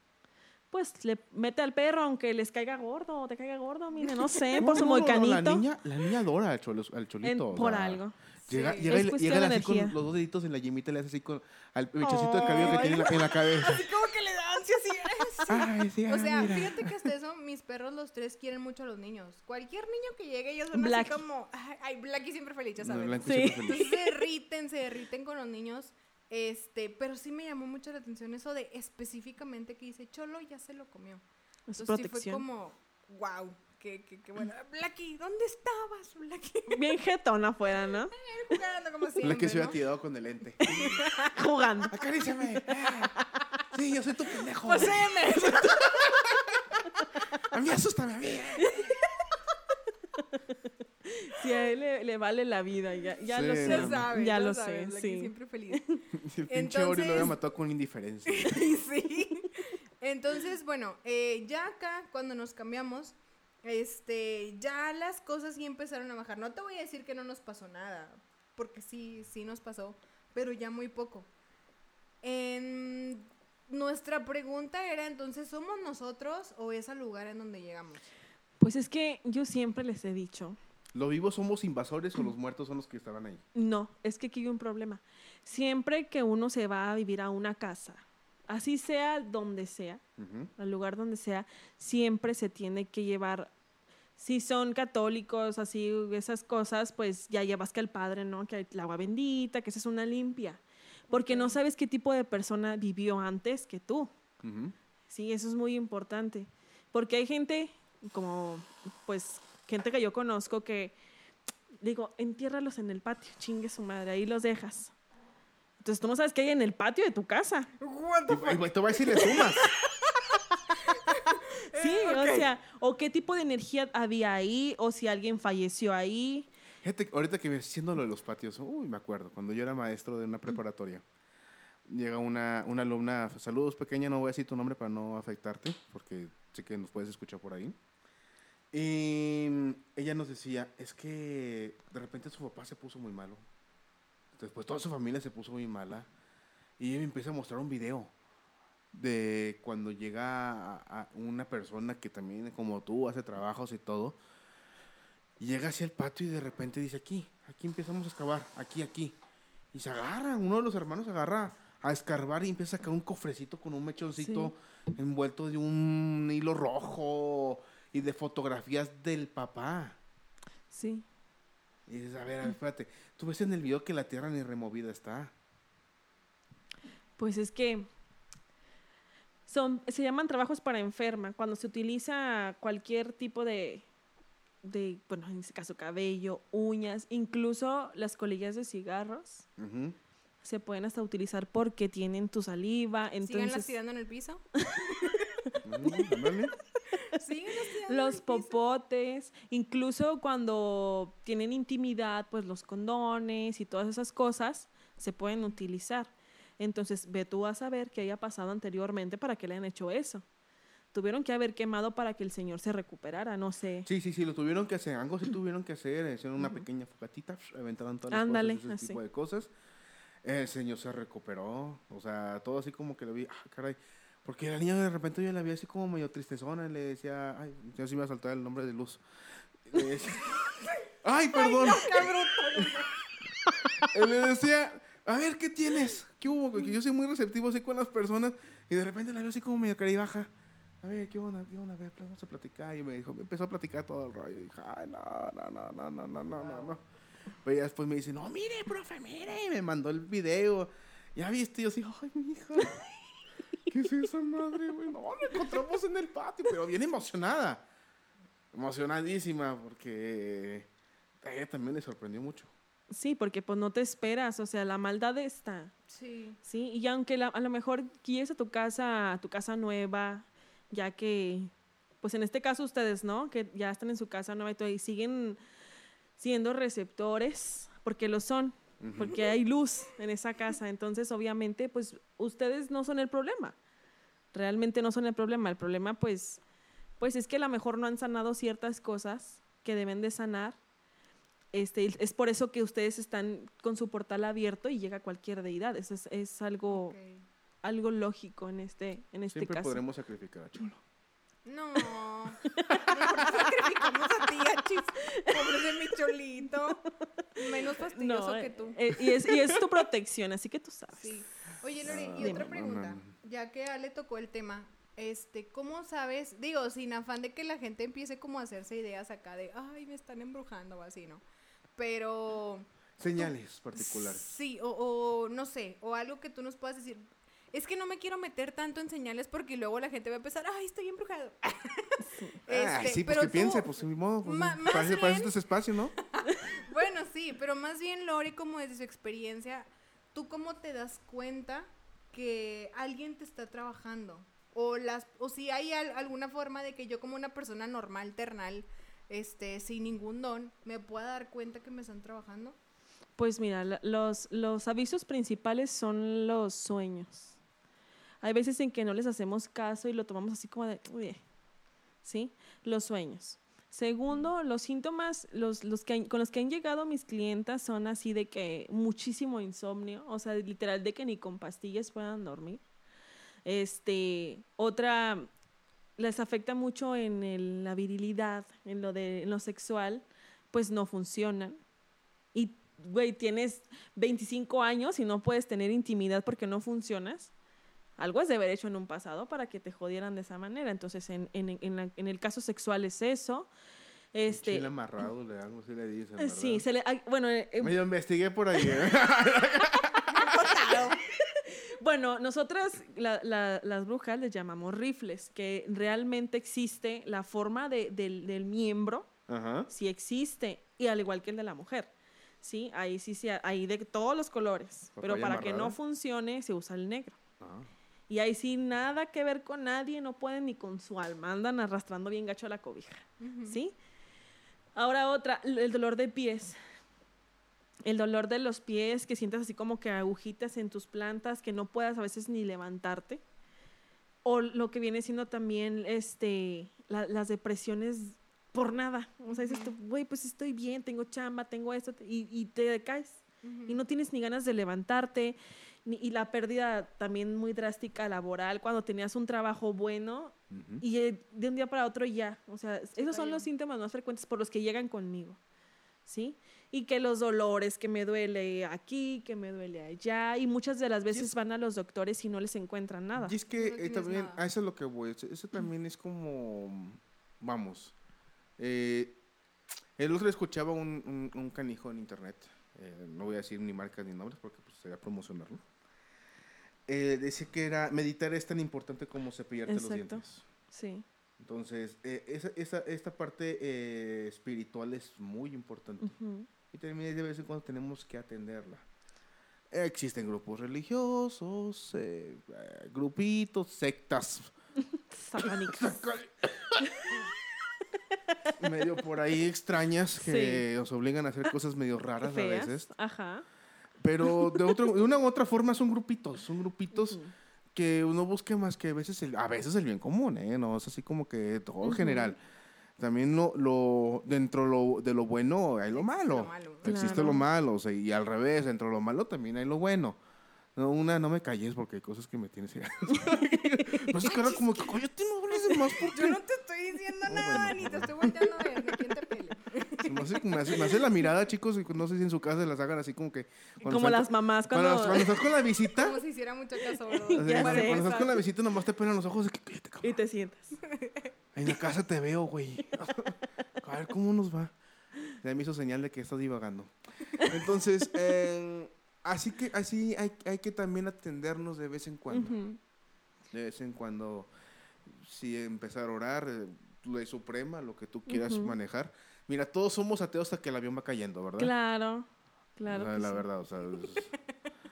pues le mete al perro, aunque les caiga gordo o te caiga gordo, mire, no sé, No, por su no, no, no, moicanito. La niña, la niña adora al, cholo- al en- cholito. o por sea, algo. Llega, Sí. llega, y llega de así con los dos deditos en la yemita, le hace así con al mechacito de cabello que tiene en la, en la cabeza. Así como que le da ansia así. sí. Ay, sí, O sea, mira. fíjate que hasta eso mis perros los tres quieren mucho a los niños. Cualquier niño que llegue, ellos son así como, ay, ay, Blackie siempre feliz, ya No, sabes. Blanco Sí. siempre feliz. Entonces se derriten, se derriten con los niños. Este, pero sí me llamó mucho la atención eso de específicamente que dice Cholo ya se lo comió. Es Entonces sí fue como, wow, qué, qué, qué bueno. Blackie, ¿dónde estabas, Blackie? Bien jetón afuera, ¿no? Jugando como siempre, La que se hubiera ¿no? tirado con el lente. Jugando. Acaríciame. eh. Sí, yo soy tu pendejo. Pues. A mí asústame a mí. eh. Si a él le, le vale la vida, ya, ya Sí, lo sé. Ya sabes, Ya lo sabes, sé, sí. siempre feliz. Si el pinche Ori lo Entonces- había matado con indiferencia. sí. Entonces, bueno, eh, ya acá cuando nos cambiamos, este, ya las cosas sí empezaron a bajar. No te voy a decir que no nos pasó nada, porque sí, sí nos pasó, pero ya muy poco. En nuestra pregunta era entonces, ¿somos nosotros o es al lugar en donde llegamos? Pues es que yo siempre les he dicho, ¿Los vivos somos invasores o los muertos son los que estaban ahí? no, es que aquí hay un problema. Siempre que uno se va a vivir a una casa, así sea donde sea, Ujú. al lugar donde sea, siempre se tiene que llevar, si son católicos, así, esas cosas, pues ya llevas que al padre, ¿no? Que el agua bendita, que esa es una limpia. Porque no sabes qué tipo de persona vivió antes que tú. Sí, eso es muy importante. Porque hay gente, como, pues, gente que yo conozco que, digo, entiérralos en el patio, chingue su madre, ahí los dejas. Entonces tú no sabes qué hay en el patio de tu casa. What the Y, y te voy a decir, le sumas. Sí, Eh, o sea, o qué tipo de energía había ahí, o si alguien falleció ahí. Fíjate, ahorita que me haciendo lo de los patios, uy, me acuerdo, cuando yo era maestro de una preparatoria, llega una, una alumna, saludos pequeña, no voy a decir tu nombre para no afectarte, porque sé que nos puedes escuchar por ahí. Y ella nos decía, es que de repente su papá se puso muy malo. Después toda su familia se puso muy mala. Y ella me empieza a mostrar un video de cuando llega a, a una persona que también, como tú, hace trabajos y todo. Y llega hacia el patio y de repente dice, aquí, aquí empezamos a excavar, aquí, aquí. Y se agarra, uno de los hermanos se agarra a escarbar y empieza a sacar un cofrecito con un mechoncito envuelto de un hilo rojo y de fotografías del papá. Sí. Y dices, a ver, a ver, espérate, tú ves en el video que la tierra ni removida está. Pues es que son, se llaman trabajos para enferma. Cuando se utiliza cualquier tipo de, de, bueno, en este caso cabello, uñas, incluso las colillas de cigarros se pueden hasta utilizar porque tienen tu saliva. ¿Síganlas Entonces, tirando en el piso? Tirando en los popotes, incluso cuando tienen intimidad, pues los condones y todas esas cosas se pueden utilizar. Entonces, ve tú a saber qué haya pasado anteriormente para que le hayan hecho eso. Tuvieron que haber quemado para que el señor se recuperara, no sé. Sí, sí, sí, lo tuvieron que hacer. Algo sí tuvieron que hacer. Hicieron una pequeña fogatita, aventaron todas las Ándale, cosas, ese así. tipo de cosas. El señor se recuperó. O sea, todo así como que lo vi. Ah, caray. Porque la niña de repente yo la vi así como medio tristezona. Y le decía, ay, yo sí me va a saltar el nombre de Luz. Le decía, ay, perdón. Y le decía, a ver, ¿qué tienes? ¿Qué hubo? Porque yo soy muy receptivo así con las personas. Y de repente la veo así como medio caribaja. A ver, ¿qué onda? ¿Qué onda? A ver, vamos a platicar. Y me dijo, me empezó a platicar todo el rollo. Y dije, ay, no, no, no, no, no, no, no, no, no. Pero ya después me dice, no, mire, profe, mire. Y me mandó el video. Ya viste, y yo así, ay, mi hija. ¿Qué es esa madre, güey? No, la encontramos en el patio, pero bien emocionada. Emocionadísima, porque a ella también le sorprendió mucho. Sí, porque pues no te esperas, o sea, la maldad está, Sí. ¿sí? Y aunque la- a lo mejor quieres a tu casa, a tu casa nueva, ya que, pues en este caso ustedes, ¿no? Que ya están en su casa nueva y todo, y siguen siendo receptores, porque lo son, porque hay luz en esa casa, entonces obviamente, pues ustedes no son el problema, realmente no son el problema, el problema pues, pues es que a lo mejor no han sanado ciertas cosas que deben de sanar, este, es por eso que ustedes están con su portal abierto y llega cualquier deidad. Eso es, es algo, algo lógico en este, en este Siempre caso. podremos sacrificar a Cholo. No. Mejor sacrificamos a ti, achis. Pobre de mi cholito. Menos fastidioso que tú. eh, y, es, y es tu protección, así que tú sabes. Sí. Oye, Lori, y Dime. otra pregunta. Ya que Ale tocó el tema, este, ¿cómo sabes? Digo, sin afán de que la gente empiece como a hacerse ideas acá de, ay, me están embrujando o así, ¿no? Pero Señales particulares. sí, o, o no sé, o algo que tú nos puedas decir. Es que no me quiero meter tanto en señales porque luego la gente va a empezar, ay, estoy embrujado. Ay, Este, sí, pues pero que tú- piense, pues ni modo. Pues, para, eso- para bien- este espacio, ¿no? Bueno, sí, pero más bien Lori, como desde su experiencia, ¿tú cómo te das cuenta que alguien te está trabajando? O las o si hay al- alguna forma de que yo como una persona normal, ternal, este, sin ningún don, me pueda dar cuenta que me están trabajando? Pues mira, los, los avisos principales son los sueños. Hay veces en que no les hacemos caso y lo tomamos así como de, ¿sí? Los sueños. Segundo, los síntomas los, los que con los que han llegado mis clientas son así de que muchísimo insomnio, o sea, literal de que ni con pastillas puedan dormir. Este, otra, les afecta mucho en la virilidad, en lo, de, en lo sexual, pues no funcionan. Y, güey, tienes 25 años y no puedes tener intimidad porque no funcionas. Algo es de haber hecho en un pasado para que te jodieran de esa manera. Entonces, en, en- en la- en el caso sexual es eso. Este, Chile amarrado, le algo así le dicen, eh, ¿verdad? sí, se le, bueno, eh, eh, Medio investigué por ahí, ¿eh? Bueno, nosotras, la- la- las brujas, les llamamos rifles, que realmente existe la forma de- del, del miembro, Ajá. sí existe, y al igual que el de la mujer. Sí, ahí sí, sí, hay de todos los colores, pero para que no funcione se usa el negro. Ah. Y ahí sí, nada que ver con nadie, no pueden ni con su alma, andan arrastrando bien gacho la cobija. ¿Sí? Ahora otra, el dolor de pies. El dolor de los pies, que sientas así como que agujitas en tus plantas, que no puedas a veces ni levantarte. O lo que viene siendo también este, la- las depresiones por nada. O sea, dices güey, pues estoy bien, tengo chamba, tengo esto, y, y te decaes. Y no tienes ni ganas de levantarte. Y la pérdida también muy drástica laboral, cuando tenías un trabajo bueno y eh, de un día para otro ya. O sea, esos son los síntomas más frecuentes por los que llegan conmigo. ¿Sí? Y que los dolores, que me duele aquí, que me duele allá. Y muchas de las veces van a los doctores y no les encuentran nada. Y es que No eh, también, nada. a eso es lo que voy. Eso, eso también es como, vamos, eh, el otro día escuchaba un, un- un canijo en internet, eh, no voy a decir ni marcas ni nombres porque pues, sería promocionarlo. Eh, decía que era, meditar es tan importante como cepillarte los dientes. Sí. Entonces, eh, esa, esa, esta parte eh, espiritual es muy importante. Y también de vez en cuando tenemos que atenderla. Existen grupos religiosos, eh, grupitos, sectas, Satánicas. medio por ahí extrañas que os obligan a hacer cosas medio raras a veces. Ajá. Pero de, otro, de una u otra forma son grupitos, son grupitos Ujú. que uno busque más que a veces el, a veces el bien común, ¿eh? No es así como que todo en Ujú. general. también lo, lo dentro lo, de lo bueno hay lo malo. lo malo. Existe Claro. lo malo, o sea, y al revés, dentro de lo malo también hay lo bueno. No, una, no me calles porque hay cosas que me tienes que... no es cara como que, cállate, no hables de más porque... Yo no te estoy diciendo No, nada, bueno. ni te estoy volteando a ver, ni quién te pele. Se me, hace, me, hace, me hace la mirada, chicos, y no sé si en su casa las hagan así como que... cuando Como las mamás Cuando, cuando... cuando estás con la visita, Como si hiciera mucho caso, Ya cuando, sé. cuando estás con la visita nomás te pelan los ojos de que cállate, cabrón. Y te sientas. En la casa te veo, güey. A ver cómo nos va. Ya me hizo señal de que estás divagando. Entonces, eh, así que así hay, hay que también atendernos de vez en cuando. Ujú. De vez en cuando, si empezar a orar, eh, ley suprema, lo que tú quieras Ujú. manejar. Mira, todos somos ateos hasta que el avión va cayendo, ¿verdad? Claro, claro. O sea, que la sí. verdad, o sea, es-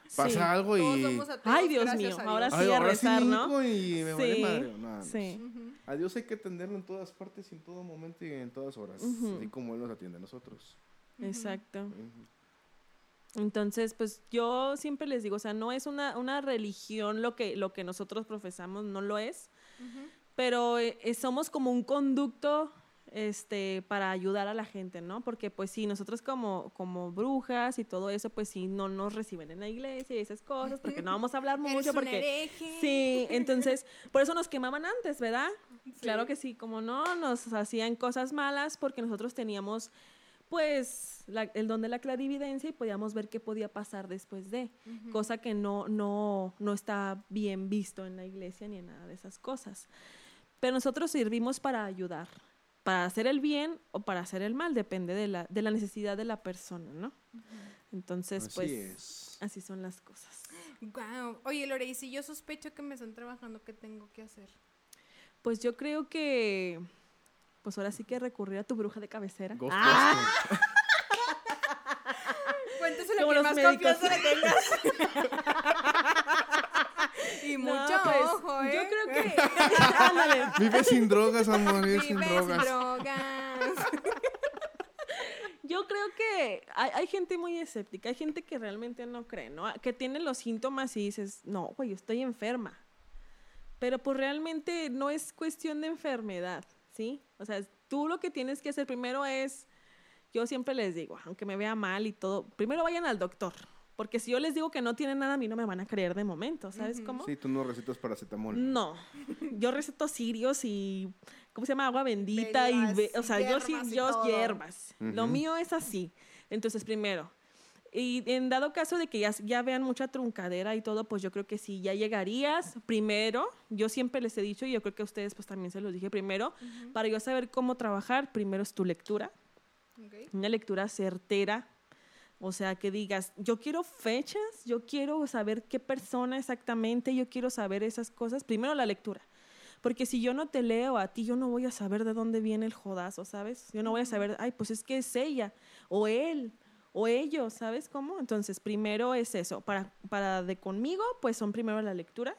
Sí. pasa algo Todos y... somos ateos, Ay, Dios mío, a ahora. Ay, sí a ahora sí rezar, ¿no? hinco y me vale Sí, madre. no, no. Sí. Ujú. A Dios hay que atenderlo en todas partes y en todo momento y en todas horas, Ujú. así como Él nos atiende a nosotros. Exacto. Entonces, pues yo siempre les digo, o sea, no es una, una religión lo que, lo que nosotros profesamos, no lo es, pero eh, somos como un conducto este, para ayudar a la gente, ¿no? Porque pues sí, nosotros como, como brujas y todo eso, pues sí, no nos reciben en la iglesia y esas cosas, porque no vamos a hablar Eres mucho, un porque... hereje. Sí, entonces, por eso nos quemaban antes, ¿verdad? Sí. Claro que sí, como no, nos hacían cosas malas porque nosotros teníamos, pues, la- el don de la clarividencia y podíamos ver qué podía pasar después de, cosa que no, no, no está bien visto en la iglesia ni en nada de esas cosas. Pero nosotros servimos para ayudar, para hacer el bien o para hacer el mal, depende de la, de la necesidad de la persona, ¿no? Entonces, Así pues, es. así son las cosas. Guau. Oye, Lore, y si yo sospecho que me están trabajando, ¿qué tengo que hacer? Pues yo creo que, pues ahora sí que recurrir a tu bruja de cabecera. Ah, Cuéntese lo que más médicos. confianza le tengas. y no, mucho pues, ojo, ¿eh? Yo creo que, ándale, Vive sin drogas, amor, vive sin Vive sin drogas. drogas. yo creo que hay, hay gente muy escéptica, hay gente que realmente no cree, ¿no? Que tiene los síntomas y dices, no, güey, yo estoy enferma. Pero pues realmente no es cuestión de enfermedad, ¿sí? O sea, tú lo que tienes que hacer primero es, yo siempre les digo, aunque me vea mal y todo, primero vayan al doctor. Porque si yo les digo que no tienen nada, a mí no me van a creer de momento, ¿sabes Ujú. cómo? Sí, tú no recetas paracetamol. No, yo receto cirios y, ¿cómo se llama? Agua bendita y, o sea, yo sí, hierbas yo todo. hierbas. Lo Ujú. mío es así. Entonces, primero, y en dado caso de que ya, ya vean mucha truncadera y todo, pues yo creo que sí, ya llegarías primero, yo siempre les he dicho, y yo creo que a ustedes pues también se los dije primero, para yo saber cómo trabajar, primero es tu lectura, Ok. una lectura certera, o sea, que digas, yo quiero fechas, yo quiero saber qué persona exactamente, yo quiero saber esas cosas. Primero la lectura. Porque si yo no te leo a ti, yo no voy a saber de dónde viene el jodazo, ¿sabes? Yo no voy a saber, ay, pues es que es ella, o él, o ellos, ¿sabes cómo? Entonces, primero es eso. Para, para de conmigo, pues son primero la lectura,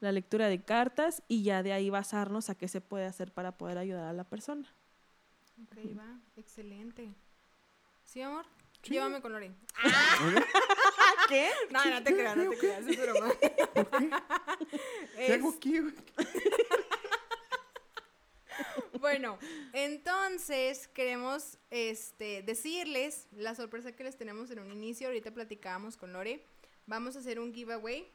la lectura de cartas, y ya de ahí basarnos a qué se puede hacer para poder ayudar a la persona. Ok, va. Excelente. ¿Sí, amor? Llévame con Lore. ¿Qué? No, no te creas, no te creas, es broma. ¿Qué hago aquí, güey? Bueno, entonces queremos este, decirles la sorpresa que les tenemos en un inicio. Ahorita platicábamos con Lore. Vamos a hacer un giveaway.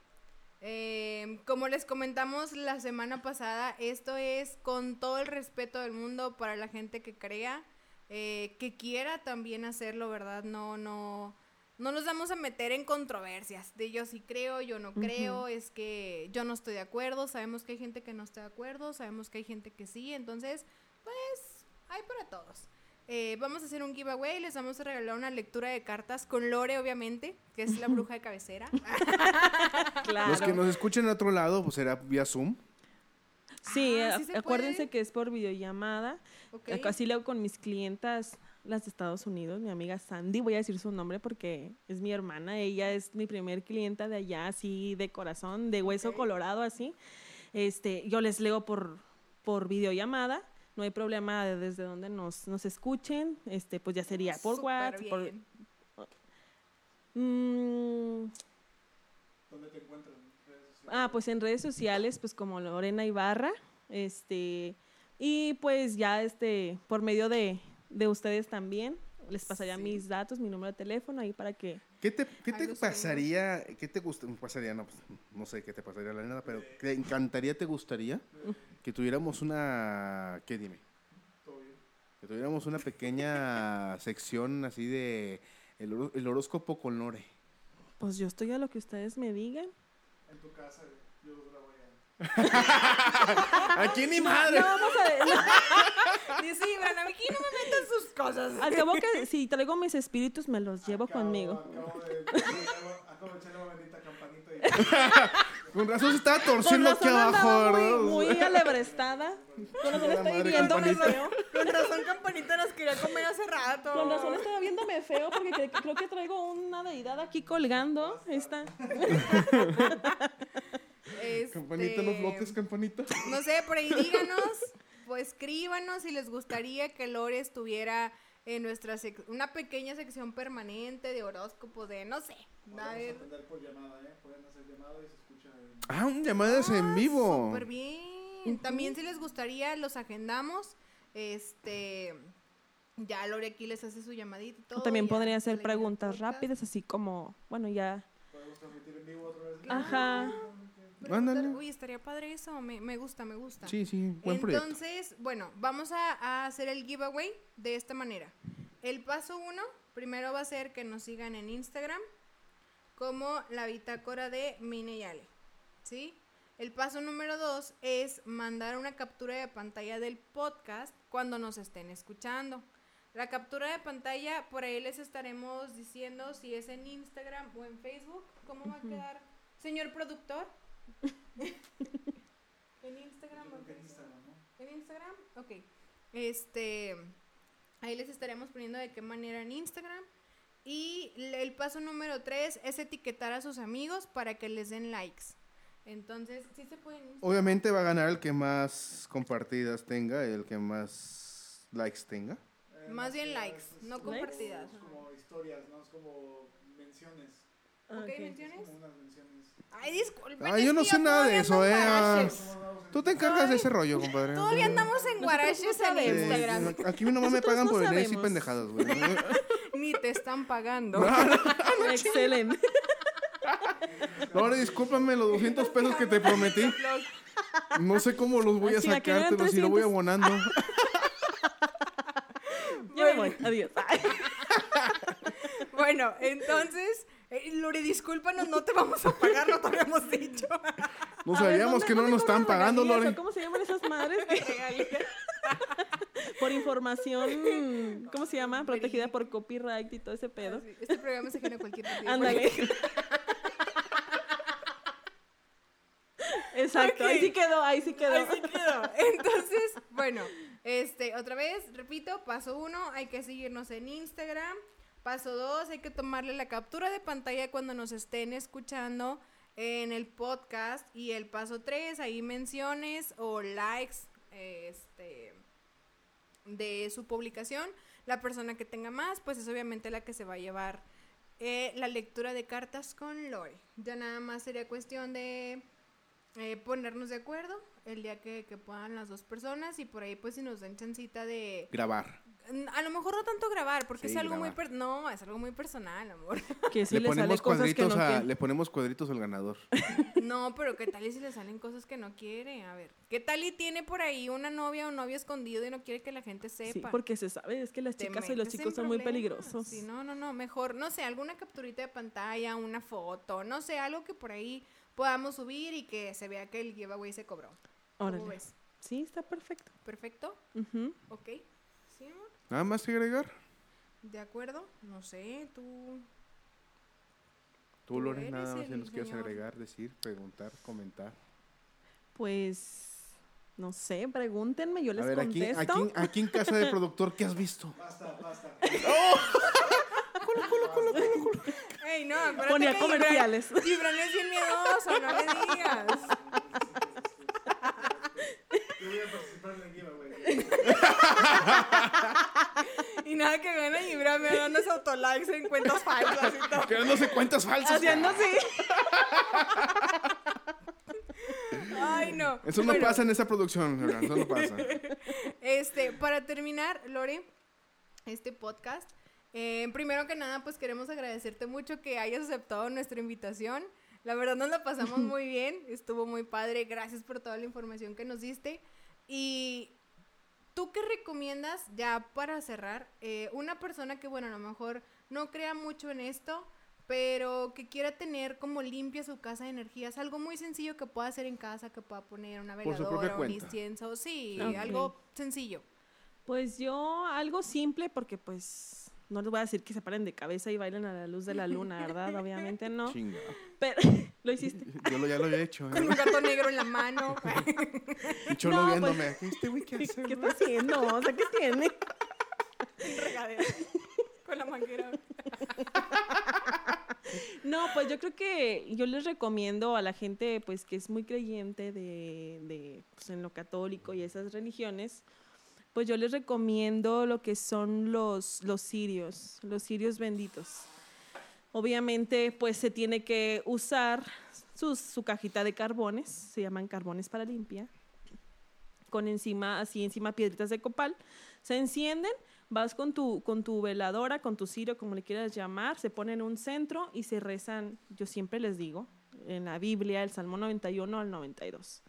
Eh, como les comentamos la semana pasada, esto es con todo el respeto del mundo para la gente que crea, eh, que quiera también hacerlo, ¿verdad? No, no, no nos vamos a meter en controversias de yo sí creo, yo no creo, es que yo no estoy de acuerdo, sabemos que hay gente que no está de acuerdo, sabemos que hay gente que sí, entonces, pues, hay para todos. Eh, vamos a hacer un giveaway, les vamos a regalar una lectura de cartas con Lore, obviamente, que es la bruja de cabecera. Claro. Los que nos escuchen en otro lado, pues será vía Zoom. Sí, Ah, a- ¿sí se acuérdense puede? que es por videollamada. Ok. Así leo con mis clientas, las de Estados Unidos, mi amiga Sandy, voy a decir su nombre porque es mi hermana, ella es mi primer clienta de allá, así de corazón, de hueso colorado, así. Este, yo les leo por, por videollamada, no hay problema de desde donde nos, nos escuchen, este, pues ya sería por WhatsApp, por... bien. Mm, Ah, pues en redes sociales, pues como Lorena Ibarra, este, Y pues ya este, por medio de, de ustedes también, les pasaría mis datos, mi número de teléfono ahí para que... ¿Qué te, qué te pasaría? ¿Qué te gusta? pasaría? No, pues, no sé qué te pasaría la nada, pero ¿te encantaría, te gustaría que tuviéramos una. ¿Qué dime? Que tuviéramos una pequeña sección así de. El horóscopo con Lore. Pues yo estoy a lo que ustedes me digan. En tu casa, yo la voy a... ¡Aquí ni madre! No, vamos a ver. Dice Iván, a mí aquí no me metan sus cosas. Al cabo que si traigo mis espíritus, me los llevo Acabo- conmigo. Acabo de, acabo de echarle la bendita campanita y... Con razón se estaba torciendo aquí abajo, muy, muy alebrestada. Con razón la estoy madre, viéndome campanita. feo. Con razón, Campanita nos quería comer hace rato. Con razón estaba viéndome feo porque cre- creo que traigo una deidad aquí colgando. Ahí está. Este, Campanita, no flotes, campanita. No sé, por ahí díganos, pues escríbanos si les gustaría que Lore estuviera en nuestra sec- una pequeña sección permanente de horóscopos de no sé. A Vamos a ver. atender por llamada, ¿eh? Pueden hacer llamada y se escucha en... Ah, un llamadas en Ah, vivo. Súper bien. También si les gustaría, los agendamos. Este. Ya Lore aquí les hace su llamadita y todo. O también podría hacer preguntas rápidas, así como, bueno, ya. ¿Podemos transmitir en vivo otra vez? Ajá. Preguntar- Ándale. Uy, estaría padre eso. Me, me gusta, me gusta. Sí, sí, buen proyecto. Entonces, bueno, vamos a, a hacer el giveaway de esta manera. El paso uno, primero va a ser que nos sigan en Instagram como la bitácora de Mine y Ale, ¿sí? El paso número dos es mandar una captura de pantalla del podcast cuando nos estén escuchando. La captura de pantalla, por ahí les estaremos diciendo si es en Instagram o en Facebook. ¿Cómo va a quedar? Señor productor. ¿En Instagram en Creo que en Facebook? Instagram, ¿no? ¿En Instagram? Ok. Este. Ahí les estaremos poniendo de qué manera en Instagram. Y el paso número tres es etiquetar a sus amigos para que les den likes. Entonces, sí se pueden. Obviamente va a ganar el que más compartidas tenga, el que más likes tenga. Eh, Más bien likes, es- no es compartidas. como- Es como historias, ¿no? Es como menciones. Ah, Ok, ok. Es menciones. como unas menciones. Ay, disculpen. Ay, yo no sé nada de eso, eh, en ah. guaraches. En Tú te encargas de ese rollo, compadre. Todavía andamos en guaraches en sabemos. Sí, Instagram. Aquí nomás me pagan no por venir y pendejadas, güey. Ni te están pagando. Excelente. Ahora discúlpame los 200 pesos que te prometí. No sé cómo los voy a Así, ¿a qué eran sacar, pero si lo voy 300? abonando. Ya me voy. Adiós. Bueno, entonces, eh, Lore, discúlpanos, no te vamos a pagar, no te habíamos dicho. No sabíamos ¿dónde- que no nos estaban cobran pagando, Lore. ¿Cómo se llaman esas madres? por información, ¿cómo se llama? Protegida por copyright y todo ese pedo. Sí, Este programa se genera cualquier Ándale. Exacto, ahí sí quedó, ahí sí quedó. Así quedó. Entonces, bueno, este, otra vez, repito, paso uno, hay que seguirnos en Instagram. Paso dos, hay que tomarle la captura de pantalla cuando nos estén escuchando en el podcast. Y el paso tres, ahí menciones o likes este, de su publicación. La persona que tenga más, pues es obviamente la que se va a llevar eh, la lectura de cartas con Lore. Ya nada más sería cuestión de eh, ponernos de acuerdo el día que, que puedan las dos personas y por ahí pues si nos dan chancita de Grabar. A lo mejor no tanto grabar porque Sí, es algo muy grabar. per- no es algo muy personal amor Que sí le, le, sale cosas que cuadritos no a, quiere. le ponemos cuadritos al ganador. no pero qué tal y si le salen cosas que no quiere a ver qué tal y tiene por ahí una novia o un novio escondido y no quiere que la gente Sí, sepa porque se sabe, es que las Te chicas y los chicos son muy peligrosos. Sí, no, no, no, mejor, no sé, alguna capturita de pantalla, una foto, no sé, algo que por ahí podamos subir y que se vea que el giveaway se cobró. ¿Cómo Órale. ves? Sí, está perfecto. ¿Perfecto? Ujú. ¿Ok? Nada más que agregar. ¿De acuerdo? No sé, tú... Tú, Lore, eres nada más si nos quieres agregar, decir, preguntar, comentar. Pues, no sé, pregúntenme, yo les A ver, aquí, contesto. aquí, aquí en casa del productor, ¿qué has visto? Basta, basta. ¡Ey, no! acuérdate Ponía que comerciales. Gibran es bien miedoso, no le digas. Yo voy a participar en el giveaway. Y nada que gana Gibran me dando esos autolikes en cuentas falsas y todo. Creándose cuentas falsas. Haciendo así. Ay, no. Eso no bueno, pasa en esa producción, eso no pasa. Este, para terminar, Lore, este podcast, eh, primero que nada, pues queremos agradecerte mucho que hayas aceptado nuestra invitación. La verdad nos la pasamos muy bien, estuvo muy padre. Gracias por toda la información que nos diste. Y ¿tú qué recomiendas, ya para cerrar, eh, una persona que, bueno, a lo mejor no crea mucho en esto, pero que quiera tener como limpia su casa de energías? Algo muy sencillo que pueda hacer en casa, que pueda poner una veladora, un incienso, sí, algo sencillo. Pues yo algo simple porque pues no les voy a decir que se paren de cabeza y bailen a la luz de la luna, ¿verdad? Obviamente no. Chinga. Pero lo hiciste. Yo lo, ya lo había hecho. Con un gato negro en la mano. Y Cholo No, viéndome. Este güey, ¿qué hace? ¿Qué está haciendo? O sea, ¿qué tiene? regadera. Con la manguera. No, pues yo creo que yo les recomiendo a la gente pues que es muy creyente de, de pues, en lo católico y esas religiones, pues yo les recomiendo lo que son los, los cirios, los cirios benditos. Obviamente pues se tiene que usar sus- su cajita de carbones, se llaman carbones para limpia, con encima, así encima piedritas de copal, se encienden, vas con tu, con tu veladora, con tu cirio, como le quieras llamar, se pone en un centro y se rezan, yo siempre les digo, en la Biblia, el Salmo 91 al 92.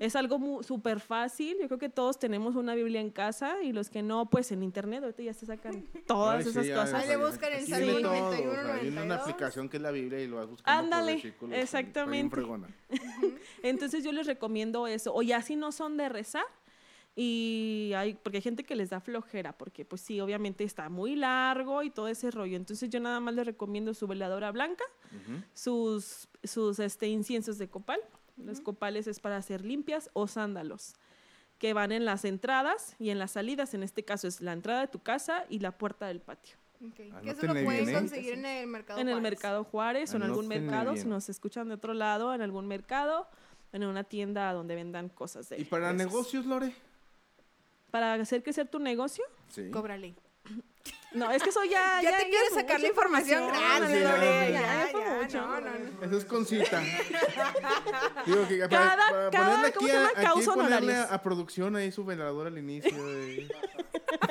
Es algo súper fácil, yo creo que todos tenemos una Biblia en casa y los que no, pues en internet, ahorita ya se sacan todas Ay, sí, esas ya, cosas. Ahí le buscan el aquí Salmo viene todo, 91, o sea, Viene una 92. aplicación que es la Biblia y lo vas buscando por Ándale, exactamente. Entonces yo les recomiendo eso. O ya si no son de rezar, y hay, porque hay gente que les da flojera, porque pues sí, obviamente está muy largo y todo ese rollo. Entonces yo nada más les recomiendo su veladora blanca, sus, sus este, inciensos de copal. Los copales es para hacer limpias o sándalos, que van en las entradas y en las salidas. En este caso es la entrada de tu casa y la puerta del patio. Ok, Que eso lo pueden bien, ¿eh? conseguir en el mercado. en el Juárez. mercado Juárez o en algún mercado, bien. si nos escuchan de otro lado, en algún mercado, en una tienda donde vendan cosas de ¿Y para de negocios, Lore? Para hacer crecer tu negocio. Sí. Cóbrale. No, es que eso ya. Ya, te quieres sacar la información. Gracias, sí, ya, Lore. sí. Ya, Ya, ya, fue mucho. no, no, no. Eso es con cita. Digo que para, Cada- para cada- ponerle ¿cómo aquí, se a, llama? aquí Causa ponerle honorarios. a, a producción ahí su velador al inicio. de-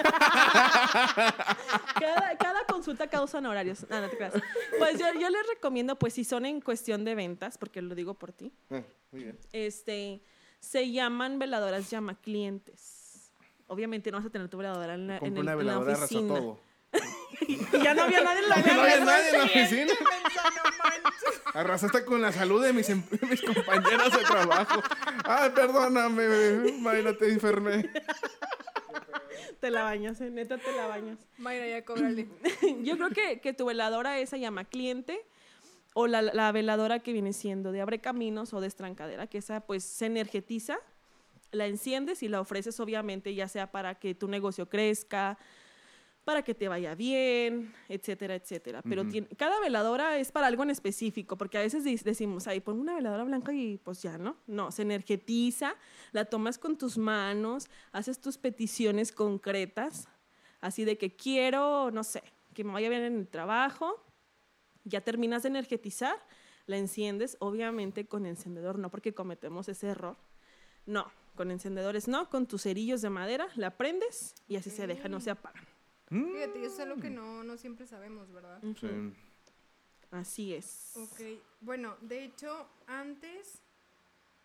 Cada, cada consulta causa honorarios. No, no te creas. Pues yo, yo les recomiendo, pues si son en cuestión de ventas, porque lo digo por ti, Ah, muy bien. este, se llaman veladoras llama clientes. Obviamente no vas a tener tu veladora en la, en el- una en la veladora raza oficina. todo. Y ya no había nadie en la ¿No había nadie en la oficina? Arrasaste con la salud de mis, em- mis compañeras de trabajo. Ay, perdóname, Mayra, te enfermé. Te la bañas, eh, neta te la bañas. Mayra, ya cóbrale. Yo creo que, que tu veladora esa llama cliente o la, la veladora que viene siendo de abre caminos o de estrancadera, que esa pues se energetiza, la enciendes y la ofreces obviamente ya sea para que tu negocio crezca, para que te vaya bien, etcétera, etcétera. Pero tiene- cada veladora es para algo en específico, porque a veces decimos, ay, pon una veladora blanca y pues ya, ¿no? No, se energetiza, la tomas con tus manos, haces tus peticiones concretas, así de que quiero, no sé, que me vaya bien en el trabajo, ya terminas de energetizar, la enciendes, obviamente con encendedor, no porque cometemos ese error. No, con encendedores no, con tus cerillos de madera, la prendes y así se deja, no se apagan. Fíjate, eso es algo que no, no siempre sabemos, ¿verdad? Sí. Así es. Ok, bueno, de hecho, antes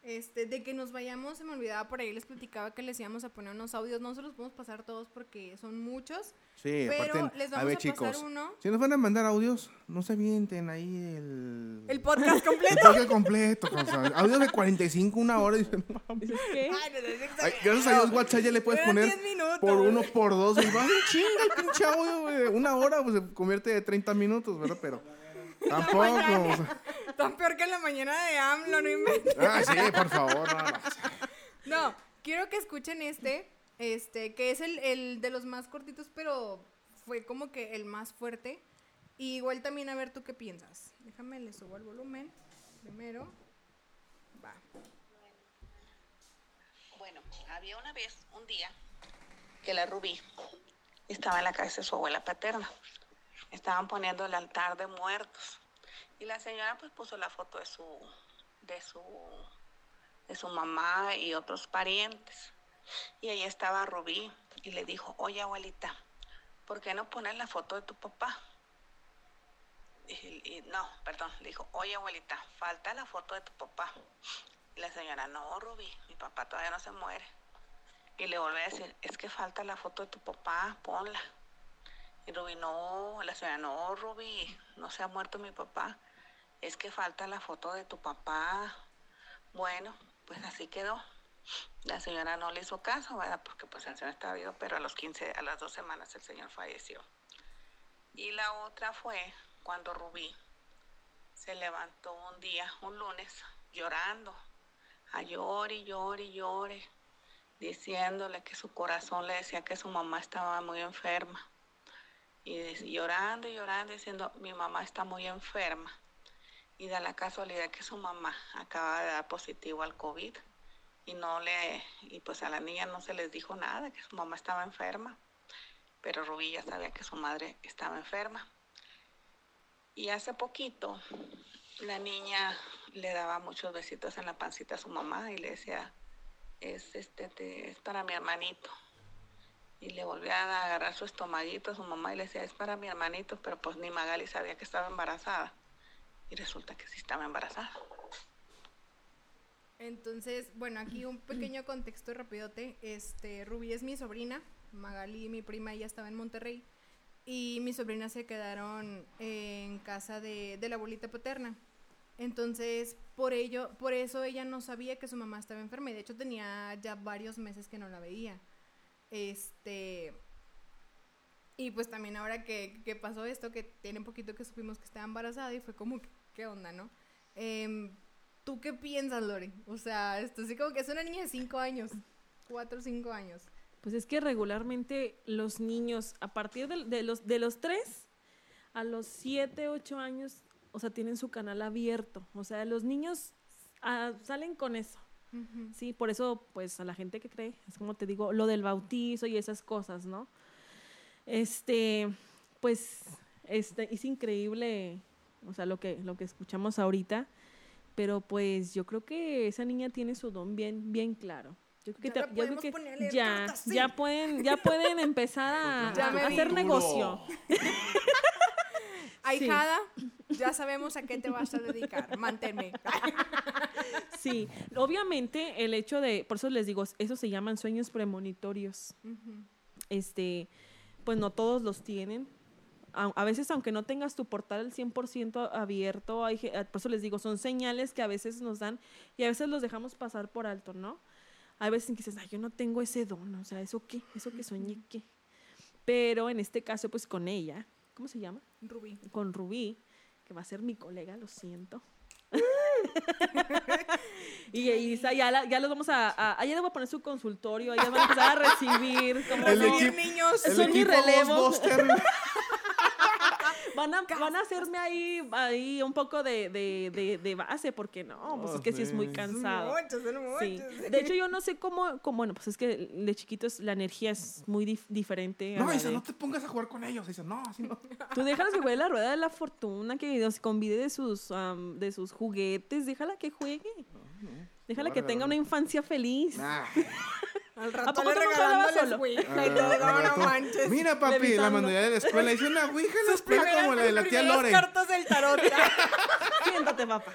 este, de que nos vayamos, se me olvidaba por ahí, les platicaba que les íbamos a poner unos audios. No se los podemos pasar todos porque son muchos, Sí, pero aparte, les vamos a, ver, pasar chicos, uno. si nos van a mandar audios, no se avienten ahí el... El podcast completo. El podcast completo, audios de 45, una hora, y dicen, ¿qué? Ay, no, no es Ay, exagerado. gracias a Dios, WhatsApp ya le puedes poner 10 minutos. por uno, por dos, y va, "Ay, chinga el pinche audio, güey, una hora, pues se convierte de 30 minutos, ¿verdad? Pero tampoco, Tan peor que en la mañana de AMLO, no inventes. ah, sí, por favor, no, no. No, quiero que escuchen este, este, que es el, el de los más cortitos, pero fue como que el más fuerte. Y igual también a ver tú qué piensas. Déjame, le subo el volumen primero. Va. Bueno, había una vez, un día, que la Rubí estaba en la casa de su abuela paterna. Estaban poniendo el altar de muertos. Y la señora pues puso la foto de su, de su de su mamá y otros parientes. Y ahí estaba Rubí y le dijo, oye abuelita, ¿por qué no pones la foto de tu papá? Y, no, perdón, le dijo, oye abuelita, falta la foto de tu papá. Y la señora, no, Rubí, mi papá todavía no se muere. Y le volví a decir, es que falta la foto de tu papá, ponla. Y Rubí, no, la señora, no, Rubí, no se ha muerto mi papá. Es que falta la foto de tu papá. Bueno, pues así quedó. La señora no le hizo caso, ¿verdad? Porque pues el señor estaba vivo, pero a los 15, a las dos semanas el señor falleció. Y la otra fue cuando Rubí se levantó un día, un lunes, llorando, a llore y llore y llore, diciéndole que su corazón le decía que su mamá estaba muy enferma. Y llorando y llorando, diciendo, mi mamá está muy enferma. Y da la casualidad que su mamá acaba de dar positivo al COVID y no le y pues a la niña no se les dijo nada que su mamá estaba enferma pero Rubí ya sabía que su madre estaba enferma y hace poquito la niña le daba muchos besitos en la pancita a su mamá y le decía es este te- es para mi hermanito y le volvía a agarrar su estomaguito a su mamá y le decía es para mi hermanito pero pues ni Magali sabía que estaba embarazada y resulta que sí estaba embarazada Entonces, bueno, aquí un pequeño contexto rapidote. Este, Rubí es mi sobrina, Magali, mi prima, ella estaba en Monterrey. Y mis sobrinas se quedaron en casa de, de la abuelita paterna. Entonces, por ello, por eso ella no sabía que su mamá estaba enferma. Y de hecho tenía ya varios meses que no la veía. Este. Y pues también ahora que, que pasó esto, que tiene poquito que supimos que estaba embarazada y fue como, ¿qué onda, no? Em, ¿Tú qué piensas, Lore? O sea, esto sí como que es una niña de 5 años, 4 o 5 años. Pues es que regularmente los niños, a partir de, de los, de los 3 a los 7, 8 años, o sea, tienen su canal abierto. O sea, los niños ah, salen con eso. Sí, por eso, pues, a la gente que cree, es como te digo, lo del bautizo y esas cosas, ¿no? Este, pues, este, es increíble, o sea, lo que, lo que escuchamos ahorita, pero pues yo creo que esa niña tiene su don bien, bien claro. Yo creo que, Ya te- yo creo que ya, cartas, sí. ya pueden, ya pueden empezar a, hacer negocio. Ahijada, ya sabemos a qué te vas a dedicar, manténme. Sí, obviamente el hecho de, por eso les digo, eso se llaman sueños premonitorios. Este, pues no todos los tienen. A, a veces, aunque no tengas tu portal al 100% abierto, hay, ge- por eso les digo, son señales que a veces nos dan y a veces los dejamos pasar por alto, ¿no? Hay veces que dices, ay, yo no tengo ese don, o sea, ¿eso qué? ¿Eso que soñé qué? Pero en este caso, pues con ella, ¿cómo se llama? Rubí. con Rubí, que va a ser mi colega, lo siento. y Isa, ya, la- ya los vamos a, a, a- ya le voy a poner su consultorio, ya van a empezar a recibir como El no, equipo- niños. El Son mi relevo. Van a, van a hacerme ahí, ahí un poco de, de, de, de base, porque no, pues es que sí es muy cansado. Muchos, son Sí. De hecho, yo no sé cómo, cómo, bueno, pues es que de chiquitos la energía es muy dif- diferente. No, Isa, de- no te pongas a jugar con ellos. Isa, no, así no. Tú déjalos que juegue la rueda de la fortuna, que nos convide de sus, am, de sus juguetes, déjala que juegue. Déjala que tenga una infancia feliz. Nah. Al ¿A rato poco le solo? Todo, Ah, no manches. Mira, papi, la manualidad de la escuela. Hice una ouija en la escuela como la de la tía Lore. cartas del tarot. Siéntate, papá.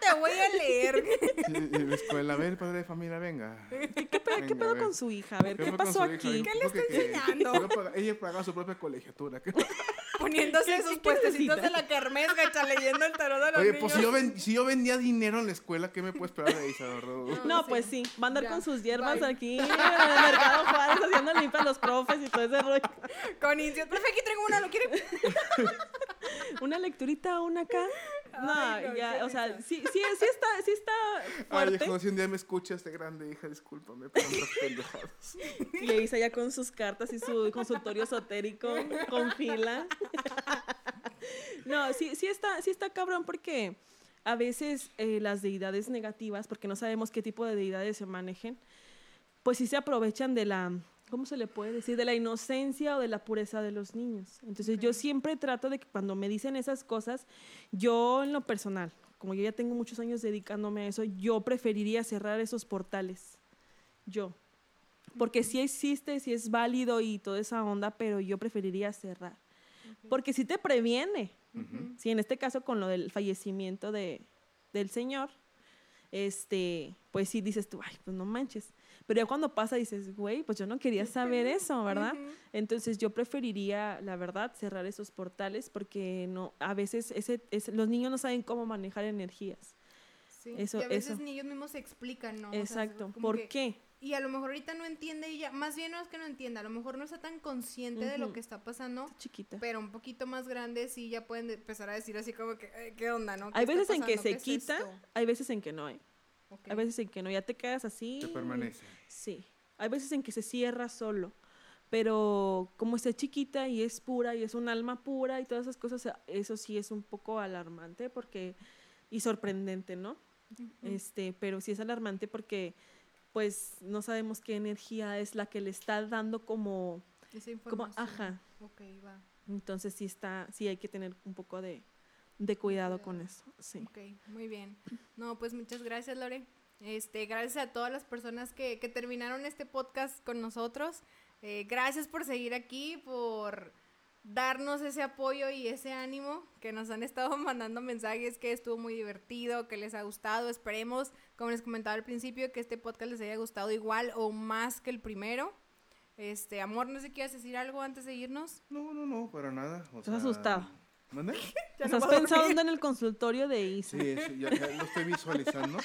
Te voy a leer. Y- y la escuela, a ver, padre de familia, venga. ¿Qué, pe- qué Venga, a pedo con su hija? A ver, ¿qué, con pasó aquí? ¿Qué le está enseñando? que a Ella pagaba su propia colegiatura. Poniéndose ¿Qué- sus qué puestecitos de la kermés, gacha, leyendo el tarot de los Oye, niños. pues si yo, ven- si yo vendía dinero en la escuela, ¿qué me puede esperar de Isa, verdad? No, sí. pues sí, va a andar Ya, con sus hierbas bye. aquí en el mercado Juárez haciendo limpia a los profes y todo ese rollo. Con indios. Profe, aquí traigo una, ¿lo quiere? Una lecturita, una acá. No, Ay, no, ya, o sea, sí, sí, sí está, sí está Ay, fuerte. hijo, si un día me escuchas de grande, hija, discúlpame por tantas pendejadas. Y le hice ya con sus cartas y su consultorio esotérico con fila. No, sí, sí está, sí está cabrón porque a veces eh, las deidades negativas, porque no sabemos qué tipo de deidades se manejen, pues sí se aprovechan de la, ¿cómo se le puede decir? De la inocencia o de la pureza de los niños. Entonces yo siempre trato de que cuando me dicen esas cosas, yo en lo personal, como yo ya tengo muchos años dedicándome a eso, yo preferiría cerrar esos portales. Yo. Porque sí existe, sí es válido y toda esa onda, pero yo preferiría cerrar. Porque sí te previene. Sí, en este caso con lo del fallecimiento de, del señor, este, pues sí dices tú, ay, pues no manches. Pero ya cuando pasa dices, güey, pues yo no quería saber eso, ¿verdad? Entonces yo preferiría, la verdad, cerrar esos portales porque no, a veces ese, ese- los niños no saben cómo manejar energías. Sí, Eso- y a veces eso. ni ellos mismos se explican, ¿no? O sea, Exacto. ¿Por que- qué? Y a lo mejor ahorita no entiende ella, más bien no es que no entienda, a lo mejor no está tan consciente de lo que está pasando, Está chiquita. pero un poquito más grande sí ya pueden de- empezar a decir así como que, "Eh, ¿qué onda, no? ¿Qué Hay veces en que se ¿Qué es quita, esto?". hay veces en que no, ¿eh? Ok. Hay veces en que no, ya te quedas así. Que permanece. Sí. Hay veces en que se cierra solo. Pero como está chiquita y es pura y es un alma pura y todas esas cosas, eso sí es un poco alarmante porque y sorprendente, ¿no? Este, pero sí es alarmante porque pues no sabemos qué energía es la que le está dando como Esa como información. ajá. Ok, va. Entonces sí está sí hay que tener un poco de de cuidado con eso. Sí. Ok, muy bien. No, pues muchas gracias, Lore. Este, gracias a todas las personas que, que terminaron este podcast con nosotros. Eh, gracias por seguir aquí, por darnos ese apoyo y ese ánimo que nos han estado mandando mensajes que estuvo muy divertido, que les ha gustado. Esperemos, como les comentaba al principio, que este podcast les haya gustado igual o más que el primero. Este, amor, no sé si quieres decir algo antes de irnos. No, no, no, para nada. o Estás asustado. ¿Mande? Ya ¿Estás no pensando dormir. en el consultorio de Isa? Sí, sí, ya, ya lo estoy visualizando.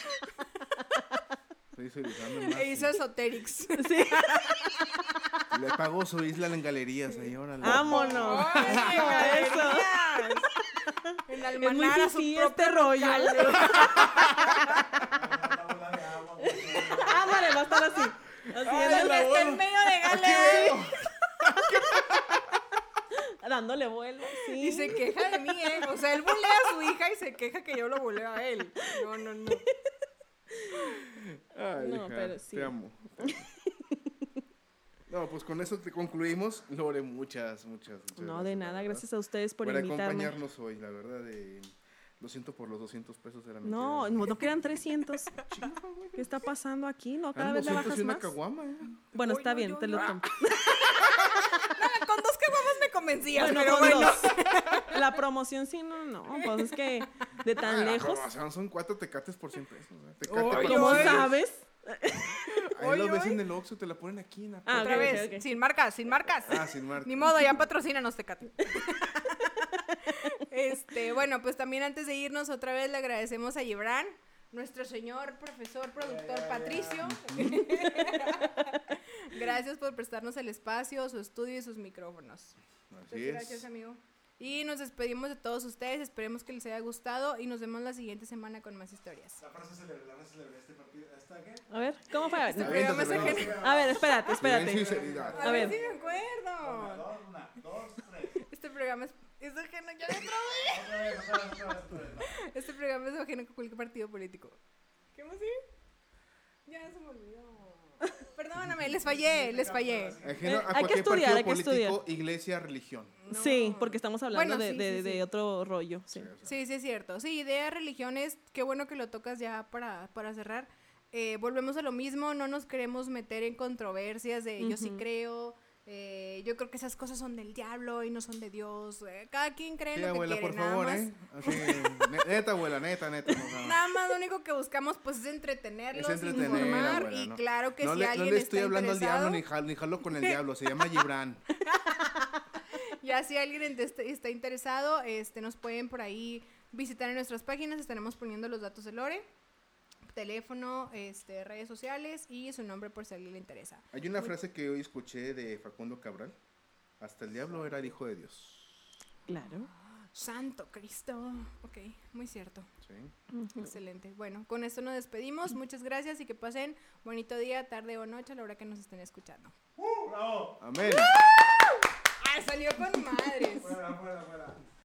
Estoy visualizando más. E hizo Esoterics. Sí. Le pagó su isla en galerías ahí, órale. Vámonos. ¡Ay, Eso. En Es muy Almanar a su este rollo. favor. Ándale, va a estar así. Así Ay, ya está en medio de galerías. Dándole vuelo. Sí. Y se queja de mí, ¿eh? O sea, él bulea a su hija y se queja que yo lo buleo a él. No, no, no. Ay, No, hija, pero sí. Te amo. te amo. No, pues con eso te concluimos. Lore, muchas, muchas. muchas No, gracias, de nada. Gracias a ustedes por, por invitarme. acompañarnos hoy, la verdad. eh, lo siento por los 200 pesos de la No, mentira. no, no quedan 300. ¿Qué está pasando aquí? No, cada vez le 200 bajas más. caguama, ¿eh? Bueno, está no, bien, yo te lo no. tomo. Con dos caguamas convencías, Bueno, pero bueno. dos. La promoción sí, no, no. Pues es que de Ah, tan la lejos. promoción son cuatro tecates por 100 pesos. ¿eh? Tecate Oy, para- ¿Cómo oy. sabes? Ahí Oy, lo ves en el Oxxo, te la ponen aquí en la Ah, Otra vez, sin marcas, sin marcas. Ah, sin marca. Ni modo, ya patrocínanos, Tecate. Este, bueno, pues también antes de irnos, otra vez le agradecemos a Gibran, nuestro señor profesor, productor Patricio. Gracias por prestarnos el espacio, su estudio y sus micrófonos. Así Muchas es. gracias, amigo. Y nos despedimos de todos ustedes. Esperemos que les haya gustado y nos vemos la siguiente semana con más historias. La frase célebre, la frase este partido. ¿Esta qué? A ver, ¿cómo fue? Este A ver, espérate, espérate. A, A ver si me Una, acuerdo. dos, una, dos, tres. Este programa es, es ajeno. Ya me trabé. Otra vez, otra vez, otra vez, otra vez. No. Este programa es ajeno con cualquier partido político. ¿Qué más sí? Ya se me olvidó. Perdóname, les fallé, les fallé. Ajeno Eh, a hay que estudiar, hay que político, iglesia, religión. Sí, porque estamos hablando Bueno, de, sí, de- sí, de sí. otro rollo. Sí. Sí, sí es cierto. Sí, idea, religiones, qué bueno que lo tocas ya para, para cerrar. Eh, volvemos a lo mismo, no nos queremos meter en controversias de yo sí creo, eh, yo creo que esas cosas son del diablo y no son de Dios. eh, cada quien cree Sí, lo que abuela, quiere, por nada favor, más. ¿eh? Así, neta, abuela, neta, neta. no. Nada más lo único que buscamos pues es entretenerlos, Es entretener, informar abuela, y claro que no si le, alguien no le estoy está hablando al diablo ni, jal- ni jalo con el diablo, se llama Gibran. ya si alguien está- está interesado, este nos pueden por ahí visitar en nuestras páginas, estaremos poniendo los datos de Lore, teléfono, este, redes sociales y su nombre por si a alguien le interesa. Hay una frase que hoy escuché de Facundo Cabral. Hasta el diablo era el hijo de Dios. Claro. Santo Cristo. Ok, muy cierto. ¿sí? Excelente. Bueno, con esto nos despedimos. Muchas gracias y que pasen bonito día, tarde o noche a la hora que nos estén escuchando. ¡Uh! ¡Bravo! Amén. ¡Ah, salió con madres! Fuera, fuera, fuera.